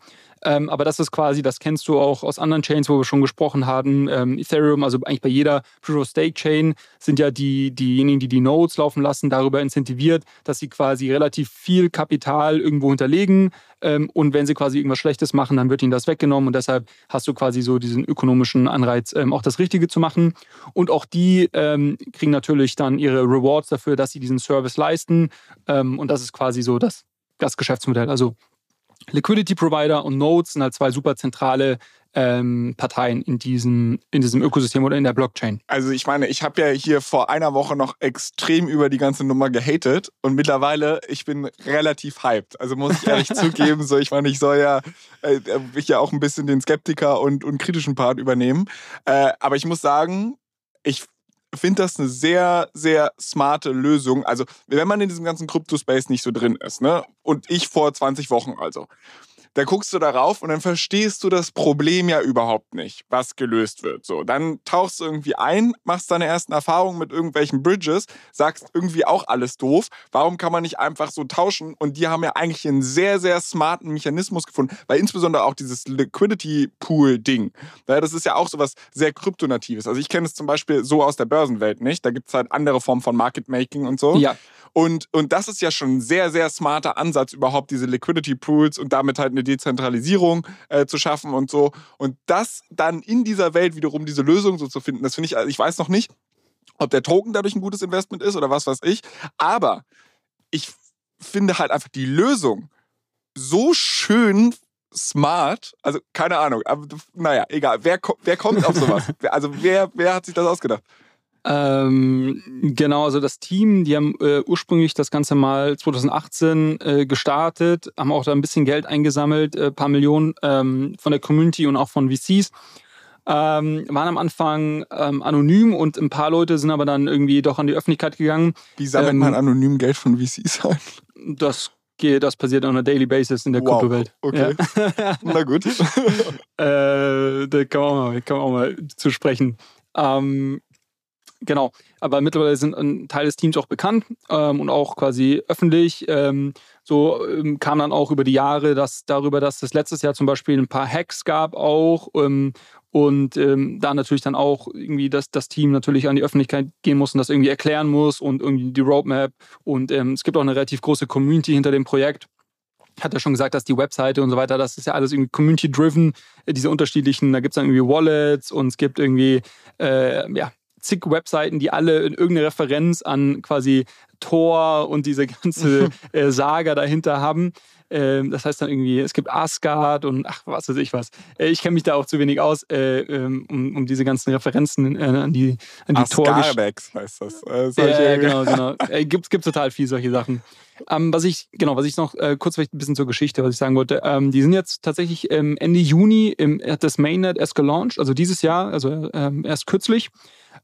S2: Ähm, aber das ist quasi, das kennst du auch aus anderen Chains, wo wir schon gesprochen haben. Ähm, Ethereum, also eigentlich bei jeder Proof of Stake Chain sind ja die, diejenigen, die die Nodes laufen lassen, darüber incentiviert, dass sie quasi relativ viel Kapital irgendwo hinterlegen. Ähm, und wenn sie quasi irgendwas Schlechtes machen, dann wird ihnen das weggenommen. Und deshalb hast du quasi so diesen ökonomischen Anreiz, ähm, auch das Richtige zu machen. Und auch die ähm, kriegen natürlich dann ihre Rewards dafür, dass sie diesen Service leisten. Ähm, und das ist quasi so das, das Geschäftsmodell. Also Liquidity Provider und Nodes sind halt zwei super zentrale ähm, Parteien in diesem, in diesem Ökosystem oder in der Blockchain.
S1: Also ich meine, ich habe ja hier vor einer Woche noch extrem über die ganze Nummer gehatet und mittlerweile, ich bin relativ hyped. Also muss ich ehrlich zugeben, so ich meine, ich soll ja, äh, ich ja auch ein bisschen den Skeptiker und, und kritischen Part übernehmen. Äh, aber ich muss sagen, ich finde das eine sehr, sehr smarte Lösung. Also, wenn man in diesem ganzen Krypto-Space nicht so drin ist, ne? Und ich vor 20 Wochen also da guckst du darauf und dann verstehst du das Problem ja überhaupt nicht, was gelöst wird. So, dann tauchst du irgendwie ein, machst deine ersten Erfahrungen mit irgendwelchen Bridges, sagst irgendwie auch alles doof. Warum kann man nicht einfach so tauschen? Und die haben ja eigentlich einen sehr, sehr smarten Mechanismus gefunden, weil insbesondere auch dieses Liquidity Pool Ding, das ist ja auch sowas sehr kryptonatives. Also ich kenne es zum Beispiel so aus der Börsenwelt nicht. Da gibt es halt andere Formen von Market Making und so.
S2: Ja.
S1: Und, und das ist ja schon ein sehr, sehr smarter Ansatz, überhaupt diese Liquidity Pools und damit halt eine Dezentralisierung äh, zu schaffen und so. Und das dann in dieser Welt wiederum diese Lösung so zu finden, das finde ich, also ich weiß noch nicht, ob der Token dadurch ein gutes Investment ist oder was weiß ich. Aber ich finde halt einfach die Lösung so schön smart. Also keine Ahnung. Aber naja, egal. Wer, wer kommt auf sowas? Also wer, wer hat sich das ausgedacht?
S2: Ähm, genau, also das Team, die haben äh, ursprünglich das Ganze mal 2018 äh, gestartet, haben auch da ein bisschen Geld eingesammelt, äh, paar Millionen ähm, von der Community und auch von VCs. Ähm, waren am Anfang ähm, anonym und ein paar Leute sind aber dann irgendwie doch an die Öffentlichkeit gegangen.
S1: Wie sammelt ähm, man anonym Geld von VCs ein?
S2: Das das passiert on a daily basis in der wow. Kryptowelt.
S1: Okay. Ja. Na gut.
S2: äh, da kann man auch mal, kann man auch mal zu sprechen. Ähm, Genau, aber mittlerweile sind ein Teil des Teams auch bekannt ähm, und auch quasi öffentlich. Ähm, so ähm, kam dann auch über die Jahre dass darüber, dass es letztes Jahr zum Beispiel ein paar Hacks gab auch ähm, und ähm, da natürlich dann auch irgendwie das, das Team natürlich an die Öffentlichkeit gehen muss und das irgendwie erklären muss und irgendwie die Roadmap und ähm, es gibt auch eine relativ große Community hinter dem Projekt hat er schon gesagt, dass die Webseite und so weiter, das ist ja alles irgendwie community-driven, diese unterschiedlichen, da gibt es dann irgendwie Wallets und es gibt irgendwie, äh, ja, zig Webseiten, die alle in irgendeine Referenz an quasi Tor und diese ganze äh, Saga dahinter haben. Ähm, das heißt dann irgendwie, es gibt Asgard und ach, was weiß ich was. Äh, ich kenne mich da auch zu wenig aus, äh, ähm, um, um, diese ganzen Referenzen äh, an die, an die.
S1: Asgarbex heißt das.
S2: Äh, ja, genau, genau. Äh, gibt, gibt total viel solche Sachen. Ähm, was ich, genau, was ich noch äh, kurz vielleicht ein bisschen zur Geschichte, was ich sagen wollte. Ähm, die sind jetzt tatsächlich ähm, Ende Juni im, hat das Mainnet erst gelauncht, also dieses Jahr, also ähm, erst kürzlich.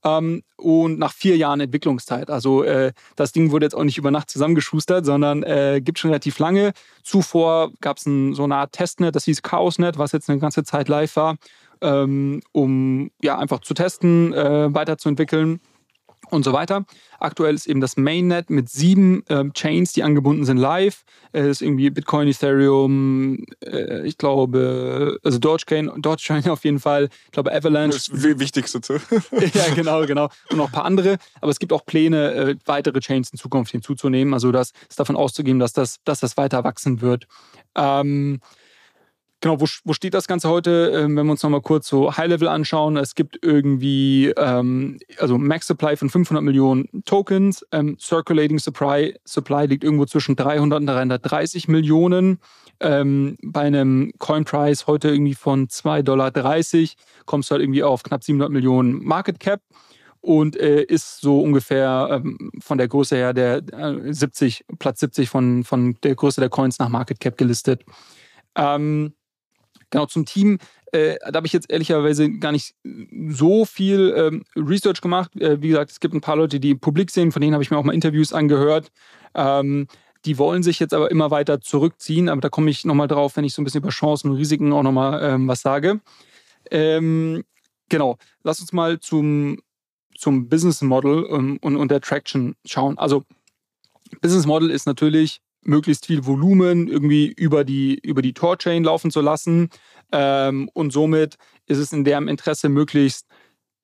S2: Ähm, und nach vier Jahren Entwicklungszeit. Also äh, das Ding wurde jetzt auch nicht über Nacht zusammengeschustert, sondern äh, gibt schon relativ lange. Zuvor gab es ein, so eine Art Testnet, das hieß Chaosnet, was jetzt eine ganze Zeit live war, ähm, um ja einfach zu testen, äh, weiterzuentwickeln und so weiter. Aktuell ist eben das Mainnet mit sieben äh, Chains, die angebunden sind live. Es ist irgendwie Bitcoin, Ethereum, äh, ich glaube, also Dogecoin, Dogecoin auf jeden Fall. Ich glaube Avalanche.
S1: Das wichtigste.
S2: ja, genau, genau. Und noch ein paar andere. Aber es gibt auch Pläne, äh, weitere Chains in Zukunft hinzuzunehmen. Also das ist davon auszugehen, dass das, dass das weiter wachsen wird. Ähm, Genau, wo, wo steht das Ganze heute? Ähm, wenn wir uns nochmal kurz so High-Level anschauen, es gibt irgendwie, ähm, also Max Supply von 500 Millionen Tokens, ähm, Circulating Supply, Supply liegt irgendwo zwischen 300 und 330 Millionen. Ähm, bei einem Coin-Price heute irgendwie von 2,30 Dollar kommst du halt irgendwie auf knapp 700 Millionen Market Cap und äh, ist so ungefähr ähm, von der Größe her der äh, 70, Platz 70 von, von der Größe der Coins nach Market Cap gelistet. Ähm, Genau, zum Team, äh, da habe ich jetzt ehrlicherweise gar nicht so viel ähm, Research gemacht. Äh, wie gesagt, es gibt ein paar Leute, die publik sind, von denen habe ich mir auch mal Interviews angehört. Ähm, die wollen sich jetzt aber immer weiter zurückziehen, aber da komme ich nochmal drauf, wenn ich so ein bisschen über Chancen und Risiken auch nochmal ähm, was sage. Ähm, genau, lass uns mal zum, zum Business Model ähm, und, und der Traction schauen. Also, Business Model ist natürlich möglichst viel Volumen irgendwie über die, über die Tor-Chain laufen zu lassen. Ähm, und somit ist es in deren Interesse, möglichst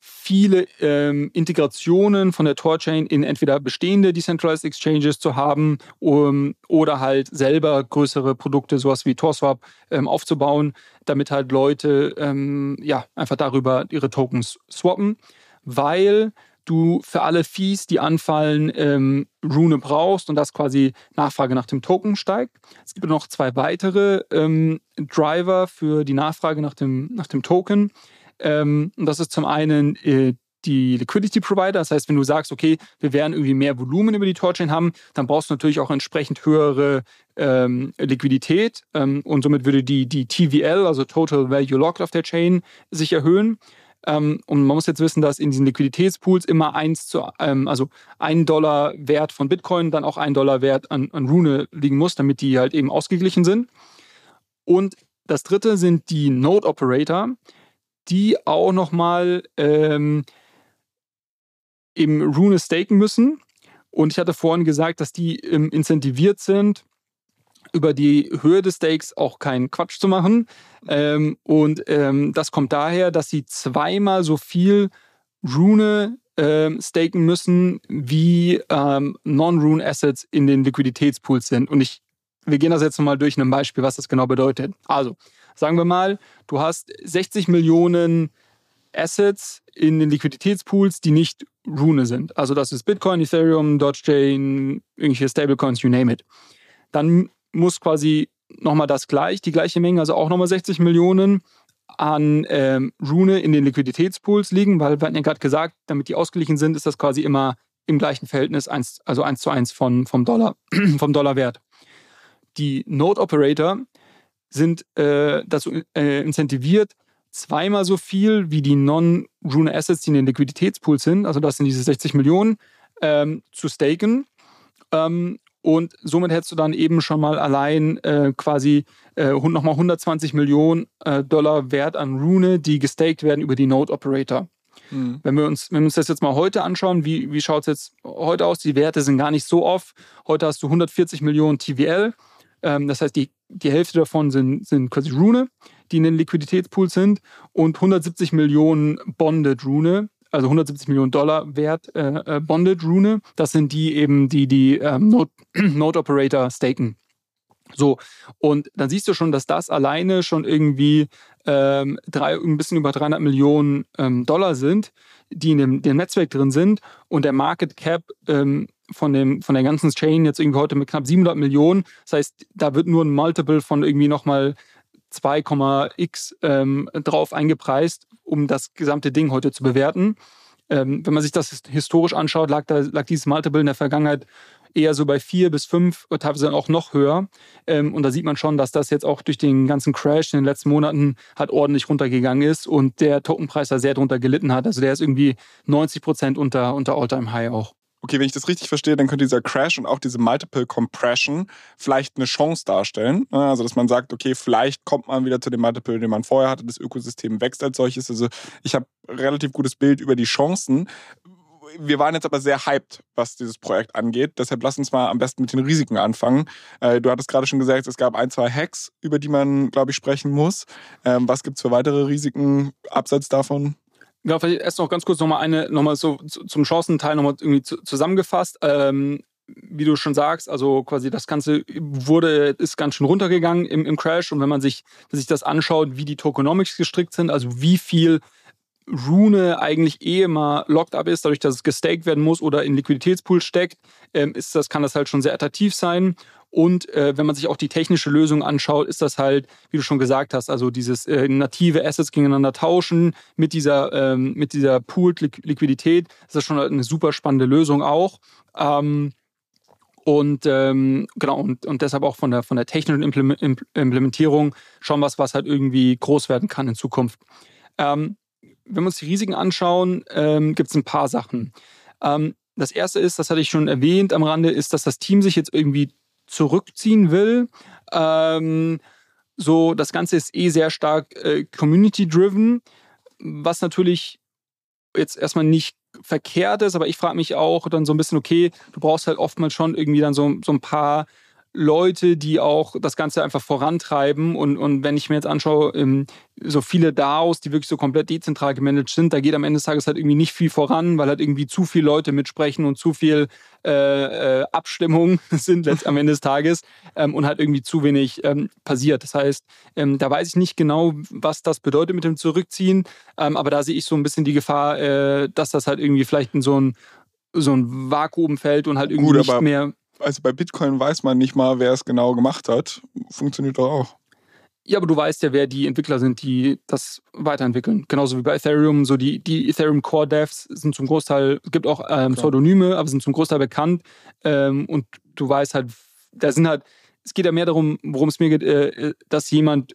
S2: viele ähm, Integrationen von der Tor-Chain in entweder bestehende Decentralized Exchanges zu haben um, oder halt selber größere Produkte, sowas wie TorSwap, ähm, aufzubauen, damit halt Leute ähm, ja, einfach darüber ihre Tokens swappen, weil du für alle Fees, die anfallen, ähm, Rune brauchst und das quasi Nachfrage nach dem Token steigt. Es gibt noch zwei weitere ähm, Driver für die Nachfrage nach dem, nach dem Token. Ähm, und das ist zum einen äh, die Liquidity Provider. Das heißt, wenn du sagst, okay, wir werden irgendwie mehr Volumen über die Torchain haben, dann brauchst du natürlich auch entsprechend höhere ähm, Liquidität ähm, und somit würde die, die TVL, also Total Value Locked auf der Chain, sich erhöhen. Ähm, und man muss jetzt wissen, dass in diesen Liquiditätspools immer eins zu, ähm, also ein Dollar Wert von Bitcoin, dann auch ein Dollar Wert an, an Rune liegen muss, damit die halt eben ausgeglichen sind. Und das dritte sind die Node Operator, die auch nochmal ähm, Rune staken müssen. Und ich hatte vorhin gesagt, dass die ähm, incentiviert sind, über die Höhe des Stakes auch keinen Quatsch zu machen. Ähm, und ähm, das kommt daher, dass sie zweimal so viel Rune ähm, staken müssen, wie ähm, Non-Rune-Assets in den Liquiditätspools sind. Und ich, wir gehen das jetzt mal durch ein Beispiel, was das genau bedeutet. Also, sagen wir mal, du hast 60 Millionen Assets in den Liquiditätspools, die nicht Rune sind. Also das ist Bitcoin, Ethereum, Dogechain, irgendwelche Stablecoins, you name it. Dann muss quasi nochmal das gleich, die gleiche Menge, also auch nochmal 60 Millionen an ähm, Rune in den Liquiditätspools liegen, weil wir hatten ja gerade gesagt, damit die ausgeglichen sind, ist das quasi immer im gleichen Verhältnis, eins, also 1 zu 1 von, vom, Dollar, vom Dollarwert. Die Node Operator sind äh, dazu äh, incentiviert, zweimal so viel wie die Non-Rune Assets, die in den Liquiditätspools sind, also das sind diese 60 Millionen, ähm, zu staken. Ähm, und somit hättest du dann eben schon mal allein äh, quasi äh, nochmal 120 Millionen äh, Dollar Wert an Rune, die gestaked werden über die Node Operator. Mhm. Wenn, wir uns, wenn wir uns das jetzt mal heute anschauen, wie, wie schaut es jetzt heute aus? Die Werte sind gar nicht so off. Heute hast du 140 Millionen TVL. Ähm, das heißt, die, die Hälfte davon sind, sind quasi Rune, die in den Liquiditätspools sind, und 170 Millionen Bonded Rune also 170 Millionen Dollar wert äh, äh, Bonded Rune. Das sind die eben, die die ähm, Node, Node Operator staken. So, und dann siehst du schon, dass das alleine schon irgendwie ähm, drei, ein bisschen über 300 Millionen ähm, Dollar sind, die in dem, dem, Netzwerk drin sind. Und der Market Cap ähm, von, dem, von der ganzen Chain jetzt irgendwie heute mit knapp 700 Millionen. Das heißt, da wird nur ein Multiple von irgendwie nochmal 2,x ähm, drauf eingepreist, um das gesamte Ding heute zu bewerten. Ähm, wenn man sich das historisch anschaut, lag, da, lag dieses Multiple in der Vergangenheit eher so bei vier bis fünf, teilweise auch noch höher. Ähm, und da sieht man schon, dass das jetzt auch durch den ganzen Crash in den letzten Monaten halt ordentlich runtergegangen ist und der Tokenpreis da sehr drunter gelitten hat. Also der ist irgendwie 90 Prozent unter, unter All-Time-High auch.
S1: Okay, wenn ich das richtig verstehe, dann könnte dieser Crash und auch diese Multiple Compression vielleicht eine Chance darstellen. Ne? Also, dass man sagt, okay, vielleicht kommt man wieder zu dem Multiple, den man vorher hatte. Das Ökosystem wächst als solches. Also, ich habe relativ gutes Bild über die Chancen wir waren jetzt aber sehr hyped, was dieses Projekt angeht. Deshalb lass uns mal am besten mit den Risiken anfangen. Äh, du hattest gerade schon gesagt, es gab ein, zwei Hacks, über die man, glaube ich, sprechen muss. Ähm, was gibt es für weitere Risiken abseits davon?
S2: Ja, vielleicht erst noch ganz kurz nochmal eine, nochmal so zum Chancenteil nochmal irgendwie zusammengefasst. Ähm, wie du schon sagst, also quasi das Ganze wurde, ist ganz schön runtergegangen im, im Crash. Und wenn man sich, sich das anschaut, wie die Tokenomics gestrickt sind, also wie viel Rune eigentlich eh immer locked up ist, dadurch, dass es gestaked werden muss oder in Liquiditätspool steckt, ähm, ist das, kann das halt schon sehr attraktiv sein. Und äh, wenn man sich auch die technische Lösung anschaut, ist das halt, wie du schon gesagt hast, also dieses äh, native Assets gegeneinander tauschen mit dieser, ähm, mit dieser Pooled Liquidität, ist das schon eine super spannende Lösung auch. Ähm, und ähm, genau, und, und deshalb auch von der, von der technischen Implementierung schon was, was halt irgendwie groß werden kann in Zukunft. Ähm, wenn wir uns die Risiken anschauen, ähm, gibt es ein paar Sachen. Ähm, das erste ist, das hatte ich schon erwähnt am Rande, ist, dass das Team sich jetzt irgendwie zurückziehen will. Ähm, so, das Ganze ist eh sehr stark äh, community-driven, was natürlich jetzt erstmal nicht verkehrt ist, aber ich frage mich auch dann so ein bisschen, okay, du brauchst halt oftmals schon irgendwie dann so, so ein paar Leute, die auch das Ganze einfach vorantreiben. Und, und wenn ich mir jetzt anschaue, ähm, so viele DAOs, die wirklich so komplett dezentral gemanagt sind, da geht am Ende des Tages halt irgendwie nicht viel voran, weil halt irgendwie zu viele Leute mitsprechen und zu viel äh, äh, Abstimmung sind am Ende des Tages ähm, und halt irgendwie zu wenig ähm, passiert. Das heißt, ähm, da weiß ich nicht genau, was das bedeutet mit dem Zurückziehen, ähm, aber da sehe ich so ein bisschen die Gefahr, äh, dass das halt irgendwie vielleicht in so ein so ein Vakuum fällt und halt irgendwie Gut, nicht mehr
S1: also bei Bitcoin weiß man nicht mal, wer es genau gemacht hat. Funktioniert doch auch.
S2: Ja, aber du weißt ja, wer die Entwickler sind, die das weiterentwickeln. Genauso wie bei Ethereum. So die, die Ethereum Core Devs sind zum Großteil, es gibt auch ähm, Pseudonyme, aber sind zum Großteil bekannt. Ähm, und du weißt halt, da sind halt, es geht ja mehr darum, worum es mir geht, äh, dass jemand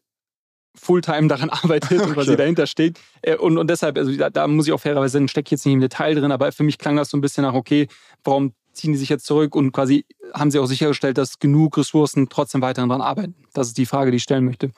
S2: Fulltime daran arbeitet okay. und quasi dahinter steht. Äh, und, und deshalb, also da, da muss ich auch fairerweise sagen, stecke ich jetzt nicht im Detail drin, aber für mich klang das so ein bisschen nach, okay, warum ziehen die sich jetzt zurück und quasi haben sie auch sichergestellt, dass genug Ressourcen trotzdem weiterhin daran arbeiten? Das ist die Frage, die ich stellen möchte.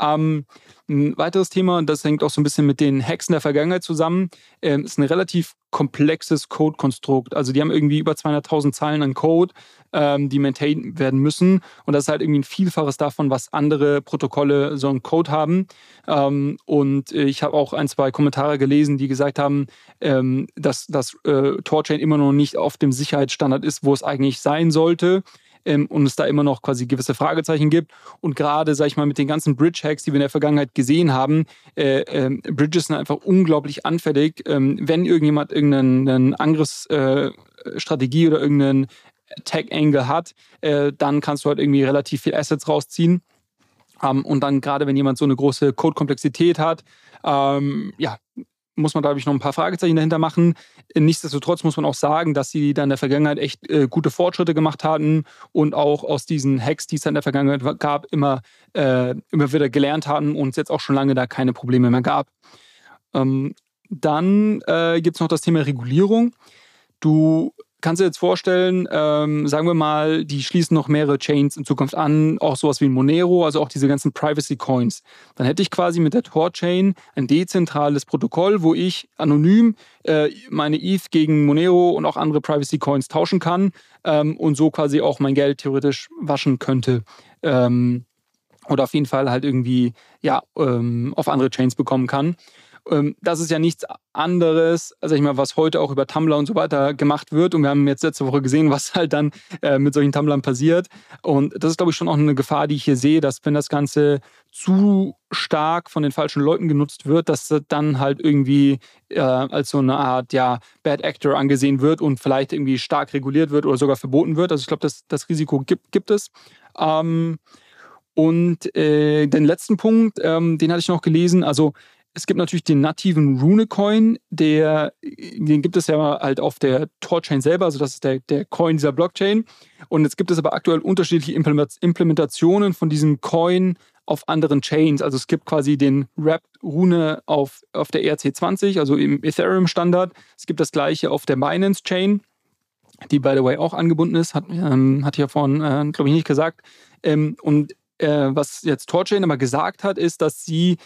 S2: Ähm, ein weiteres Thema, und das hängt auch so ein bisschen mit den Hexen der Vergangenheit zusammen, äh, ist ein relativ komplexes Code-Konstrukt. Also die haben irgendwie über 200.000 Zeilen an Code, ähm, die maintained werden müssen. Und das ist halt irgendwie ein Vielfaches davon, was andere Protokolle so einen Code haben. Ähm, und ich habe auch ein, zwei Kommentare gelesen, die gesagt haben, ähm, dass das äh, Torchain immer noch nicht auf dem Sicherheitsstandard ist, wo es eigentlich sein sollte ähm, und es da immer noch quasi gewisse Fragezeichen gibt. Und gerade, sag ich mal, mit den ganzen Bridge-Hacks, die wir in der Vergangenheit gesehen haben, äh, äh, Bridges sind einfach unglaublich anfällig. Ähm, wenn irgendjemand irgendeine Angriffsstrategie äh, oder irgendeinen Tag-Angle hat, äh, dann kannst du halt irgendwie relativ viel Assets rausziehen. Ähm, und dann gerade, wenn jemand so eine große Code-Komplexität hat, ähm, ja, muss man, glaube ich, noch ein paar Fragezeichen dahinter machen. Nichtsdestotrotz muss man auch sagen, dass sie da in der Vergangenheit echt äh, gute Fortschritte gemacht hatten und auch aus diesen Hacks, die es in der Vergangenheit gab, immer, äh, immer wieder gelernt hatten und es jetzt auch schon lange da keine Probleme mehr gab. Ähm, dann äh, gibt es noch das Thema Regulierung. Du Kannst du dir jetzt vorstellen, ähm, sagen wir mal, die schließen noch mehrere Chains in Zukunft an, auch sowas wie Monero, also auch diese ganzen Privacy Coins. Dann hätte ich quasi mit der Tor-Chain ein dezentrales Protokoll, wo ich anonym äh, meine ETH gegen Monero und auch andere Privacy Coins tauschen kann ähm, und so quasi auch mein Geld theoretisch waschen könnte. Ähm, oder auf jeden Fall halt irgendwie ja, ähm, auf andere Chains bekommen kann. Ähm, das ist ja nichts anderes, also ich mal, was heute auch über Tumblr und so weiter gemacht wird. Und wir haben jetzt letzte Woche gesehen, was halt dann äh, mit solchen Tumblern passiert. Und das ist, glaube ich, schon auch eine Gefahr, die ich hier sehe, dass wenn das Ganze zu stark von den falschen Leuten genutzt wird, dass das dann halt irgendwie äh, als so eine Art ja, Bad Actor angesehen wird und vielleicht irgendwie stark reguliert wird oder sogar verboten wird. Also ich glaube, das, das Risiko gibt, gibt es. Ähm, und äh, den letzten Punkt, ähm, den hatte ich noch gelesen. Also es gibt natürlich den nativen Rune-Coin, der, den gibt es ja halt auf der Torchain selber, also das ist der, der Coin dieser Blockchain. Und jetzt gibt es aber aktuell unterschiedliche Implementationen von diesem Coin auf anderen Chains. Also es gibt quasi den Wrapped-Rune auf, auf der ERC20, also im Ethereum-Standard. Es gibt das gleiche auf der Binance-Chain, die by the way auch angebunden ist, hat, ähm, hat ja vorhin, äh, glaube ich, nicht gesagt. Ähm, und äh, was jetzt Torchain aber gesagt hat, ist, dass sie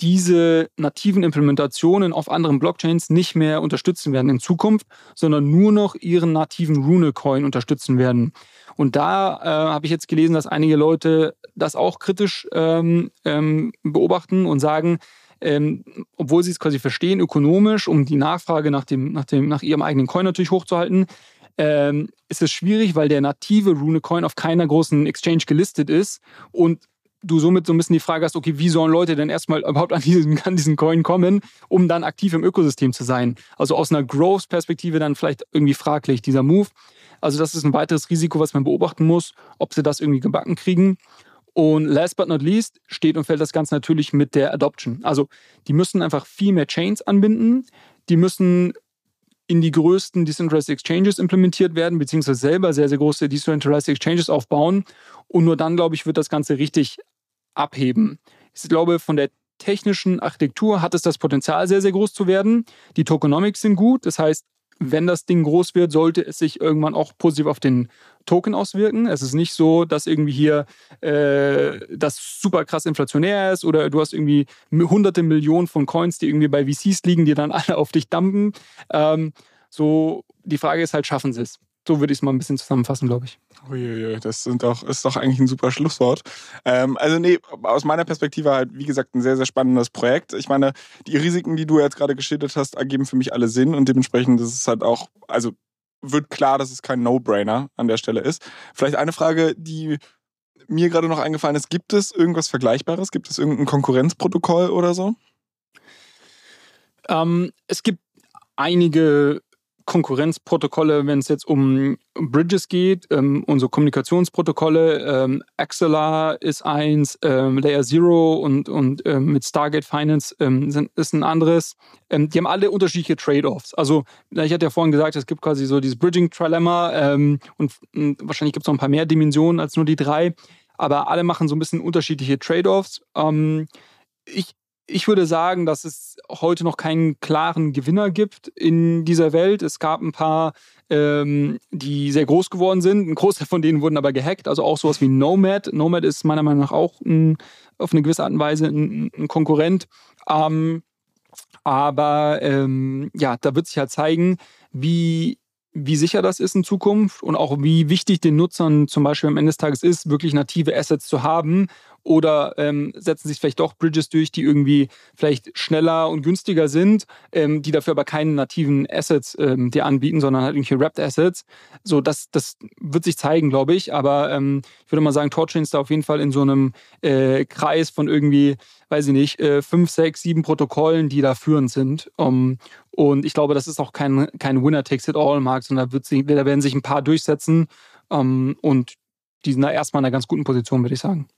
S2: diese nativen Implementationen auf anderen Blockchains nicht mehr unterstützen werden in Zukunft, sondern nur noch ihren nativen Rune-Coin unterstützen werden. Und da äh, habe ich jetzt gelesen, dass einige Leute das auch kritisch ähm, ähm, beobachten und sagen, ähm, obwohl sie es quasi verstehen, ökonomisch, um die Nachfrage nach, dem, nach, dem, nach ihrem eigenen Coin natürlich hochzuhalten, ähm, ist es schwierig, weil der native Rune-Coin auf keiner großen Exchange gelistet ist und du somit so ein bisschen die Frage hast, okay, wie sollen Leute denn erstmal überhaupt an diesen, an diesen Coin kommen, um dann aktiv im Ökosystem zu sein? Also aus einer Growth-Perspektive dann vielleicht irgendwie fraglich, dieser Move. Also das ist ein weiteres Risiko, was man beobachten muss, ob sie das irgendwie gebacken kriegen. Und last but not least steht und fällt das Ganze natürlich mit der Adoption. Also die müssen einfach viel mehr Chains anbinden. Die müssen in die größten Decentralized Exchanges implementiert werden, beziehungsweise selber sehr, sehr große Decentralized Exchanges aufbauen. Und nur dann, glaube ich, wird das Ganze richtig abheben. Ich glaube, von der technischen Architektur hat es das Potenzial, sehr, sehr groß zu werden. Die Tokenomics sind gut. Das heißt, wenn das Ding groß wird, sollte es sich irgendwann auch positiv auf den Token auswirken. Es ist nicht so, dass irgendwie hier äh, das super krass inflationär ist oder du hast irgendwie hunderte Millionen von Coins, die irgendwie bei VCs liegen, die dann alle auf dich dumpen. Ähm, so, die Frage ist halt, schaffen sie es? So würde ich es mal ein bisschen zusammenfassen, glaube ich.
S1: Uiuiui, das sind doch, ist doch eigentlich ein super Schlusswort. Ähm, also nee, aus meiner Perspektive halt, wie gesagt, ein sehr, sehr spannendes Projekt. Ich meine, die Risiken, die du jetzt gerade geschildert hast, ergeben für mich alle Sinn und dementsprechend ist es halt auch, also wird klar, dass es kein No-Brainer an der Stelle ist. Vielleicht eine Frage, die mir gerade noch eingefallen ist, gibt es irgendwas Vergleichbares? Gibt es irgendein Konkurrenzprotokoll oder so?
S2: Ähm, es gibt einige Konkurrenzprotokolle, wenn es jetzt um Bridges geht, ähm, unsere Kommunikationsprotokolle, ähm, Axelar ist eins, ähm, Layer Zero und, und ähm, mit Stargate Finance ähm, sind, ist ein anderes. Ähm, die haben alle unterschiedliche Trade-offs. Also, ich hatte ja vorhin gesagt, es gibt quasi so dieses Bridging-Trilemma und, und, wahrscheinlich gibt es noch ein paar mehr Dimensionen als nur die drei, aber alle machen so ein bisschen unterschiedliche Trade-offs. ich ich würde sagen, dass es heute noch keinen klaren Gewinner gibt in dieser Welt. Es gab ein paar, ähm, die sehr groß geworden sind. Ein Großteil von denen wurden aber gehackt. Also auch sowas wie Nomad. Nomad ist meiner Meinung nach auch ein, auf eine gewisse Art und Weise ein, ein Konkurrent. Ähm, aber ähm, ja, da wird sich halt zeigen, wie wie sicher das ist in Zukunft und auch wie wichtig den Nutzern zum Beispiel am Ende des Tages ist, wirklich native Assets zu haben oder ähm, setzen sich vielleicht doch Bridges durch, die irgendwie vielleicht schneller und günstiger sind, ähm, die dafür aber keine nativen Assets ähm, dir anbieten, sondern halt irgendwelche Wrapped Assets. So, das, das wird sich zeigen, glaube ich. Aber ähm, ich würde mal sagen, Torchain ist da auf jeden Fall in so einem äh, Kreis von irgendwie, weiß ich nicht, äh, fünf, sechs, sieben Protokollen, die da führend sind. Um, und ich glaube, das ist auch kein, kein Winner-Takes-it-all-Markt, sondern da, wird sich, da werden sich ein paar durchsetzen. Um, und die sind da erstmal in einer ganz guten Position, würde ich sagen.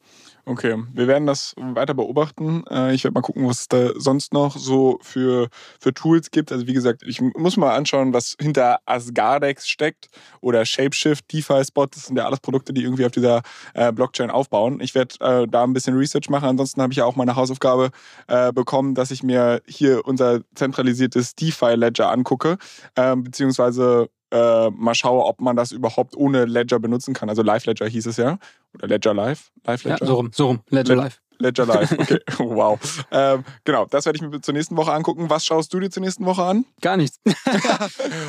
S1: Okay, wir werden das weiter beobachten. Äh, ich werde mal gucken, was es da sonst noch so für, für Tools gibt. Also wie gesagt, ich muss mal anschauen, was hinter Asgardex steckt oder Shapeshift, DeFi Spot. Das sind ja alles Produkte, die irgendwie auf dieser äh, Blockchain aufbauen. Ich werde äh, da ein bisschen Research machen. Ansonsten habe ich ja auch meine Hausaufgabe bekommen, dass ich mir hier unser zentralisiertes DeFi Ledger angucke, ähm, beziehungsweise äh, mal schaue, ob man das überhaupt ohne Ledger benutzen kann. Also Live Ledger hieß es ja. Oder Ledger Live.
S2: Live Ledger. Ja, so rum, so rum. Ledger Live.
S1: Ledger Live, okay. wow. Ähm, genau, das werde ich mir zur nächsten Woche angucken. Was schaust du dir zur nächsten Woche an?
S2: Gar nichts.
S1: okay,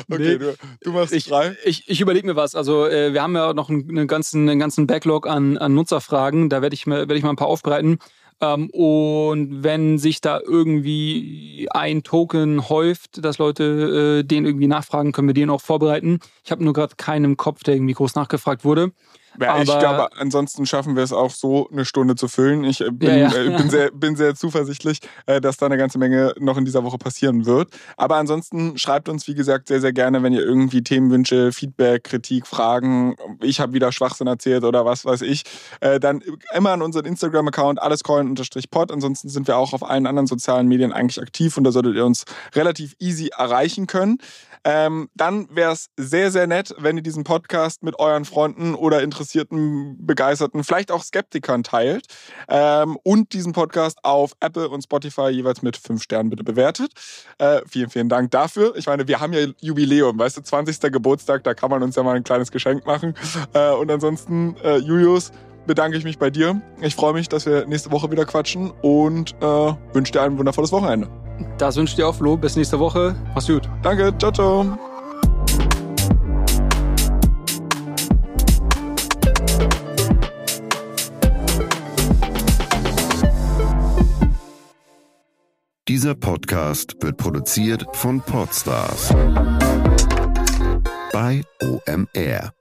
S1: nee. du, du, machst
S2: ich,
S1: frei.
S2: Ich, ich überlege mir was. Also äh, wir haben ja noch einen ganzen, einen ganzen Backlog an, an Nutzerfragen. Da werde ich, werd ich mal ein paar aufbereiten. Ähm, und wenn sich da irgendwie ein Token häuft, dass Leute äh, den irgendwie nachfragen, können wir den auch vorbereiten. Ich habe nur gerade keinen im Kopf, der irgendwie groß nachgefragt wurde.
S1: Ja, ich glaube, ansonsten schaffen wir es auch so, eine Stunde zu füllen. Ich äh, bin, ja, ja. Äh, bin, sehr, bin sehr zuversichtlich, äh, dass da eine ganze Menge noch in dieser Woche passieren wird. Aber ansonsten schreibt uns, wie gesagt, sehr, sehr gerne, wenn ihr irgendwie Themenwünsche, Feedback, Kritik, Fragen, ich habe wieder Schwachsinn erzählt oder was weiß ich, äh, dann immer an unseren Instagram-Account allescallen-pod. Ansonsten sind wir auch auf allen anderen sozialen Medien eigentlich aktiv und da solltet ihr uns relativ easy erreichen können. Ähm, dann wäre es sehr, sehr nett, wenn ihr diesen Podcast mit euren Freunden oder Interessierten, Begeisterten, vielleicht auch Skeptikern teilt ähm, und diesen Podcast auf Apple und Spotify jeweils mit fünf Sternen bitte bewertet. Äh, vielen, vielen Dank dafür. Ich meine, wir haben ja Jubiläum, weißt du, 20. Geburtstag, da kann man uns ja mal ein kleines Geschenk machen. Äh, und ansonsten, äh, Julius, bedanke ich mich bei dir. Ich freue mich, dass wir nächste Woche wieder quatschen und äh, wünsche dir ein wundervolles Wochenende.
S2: Das wünsche ich dir auch, Flo. Bis nächste Woche. Mach's gut.
S1: Danke. Ciao, ciao.
S3: Dieser Podcast wird produziert von Podstars bei OMR.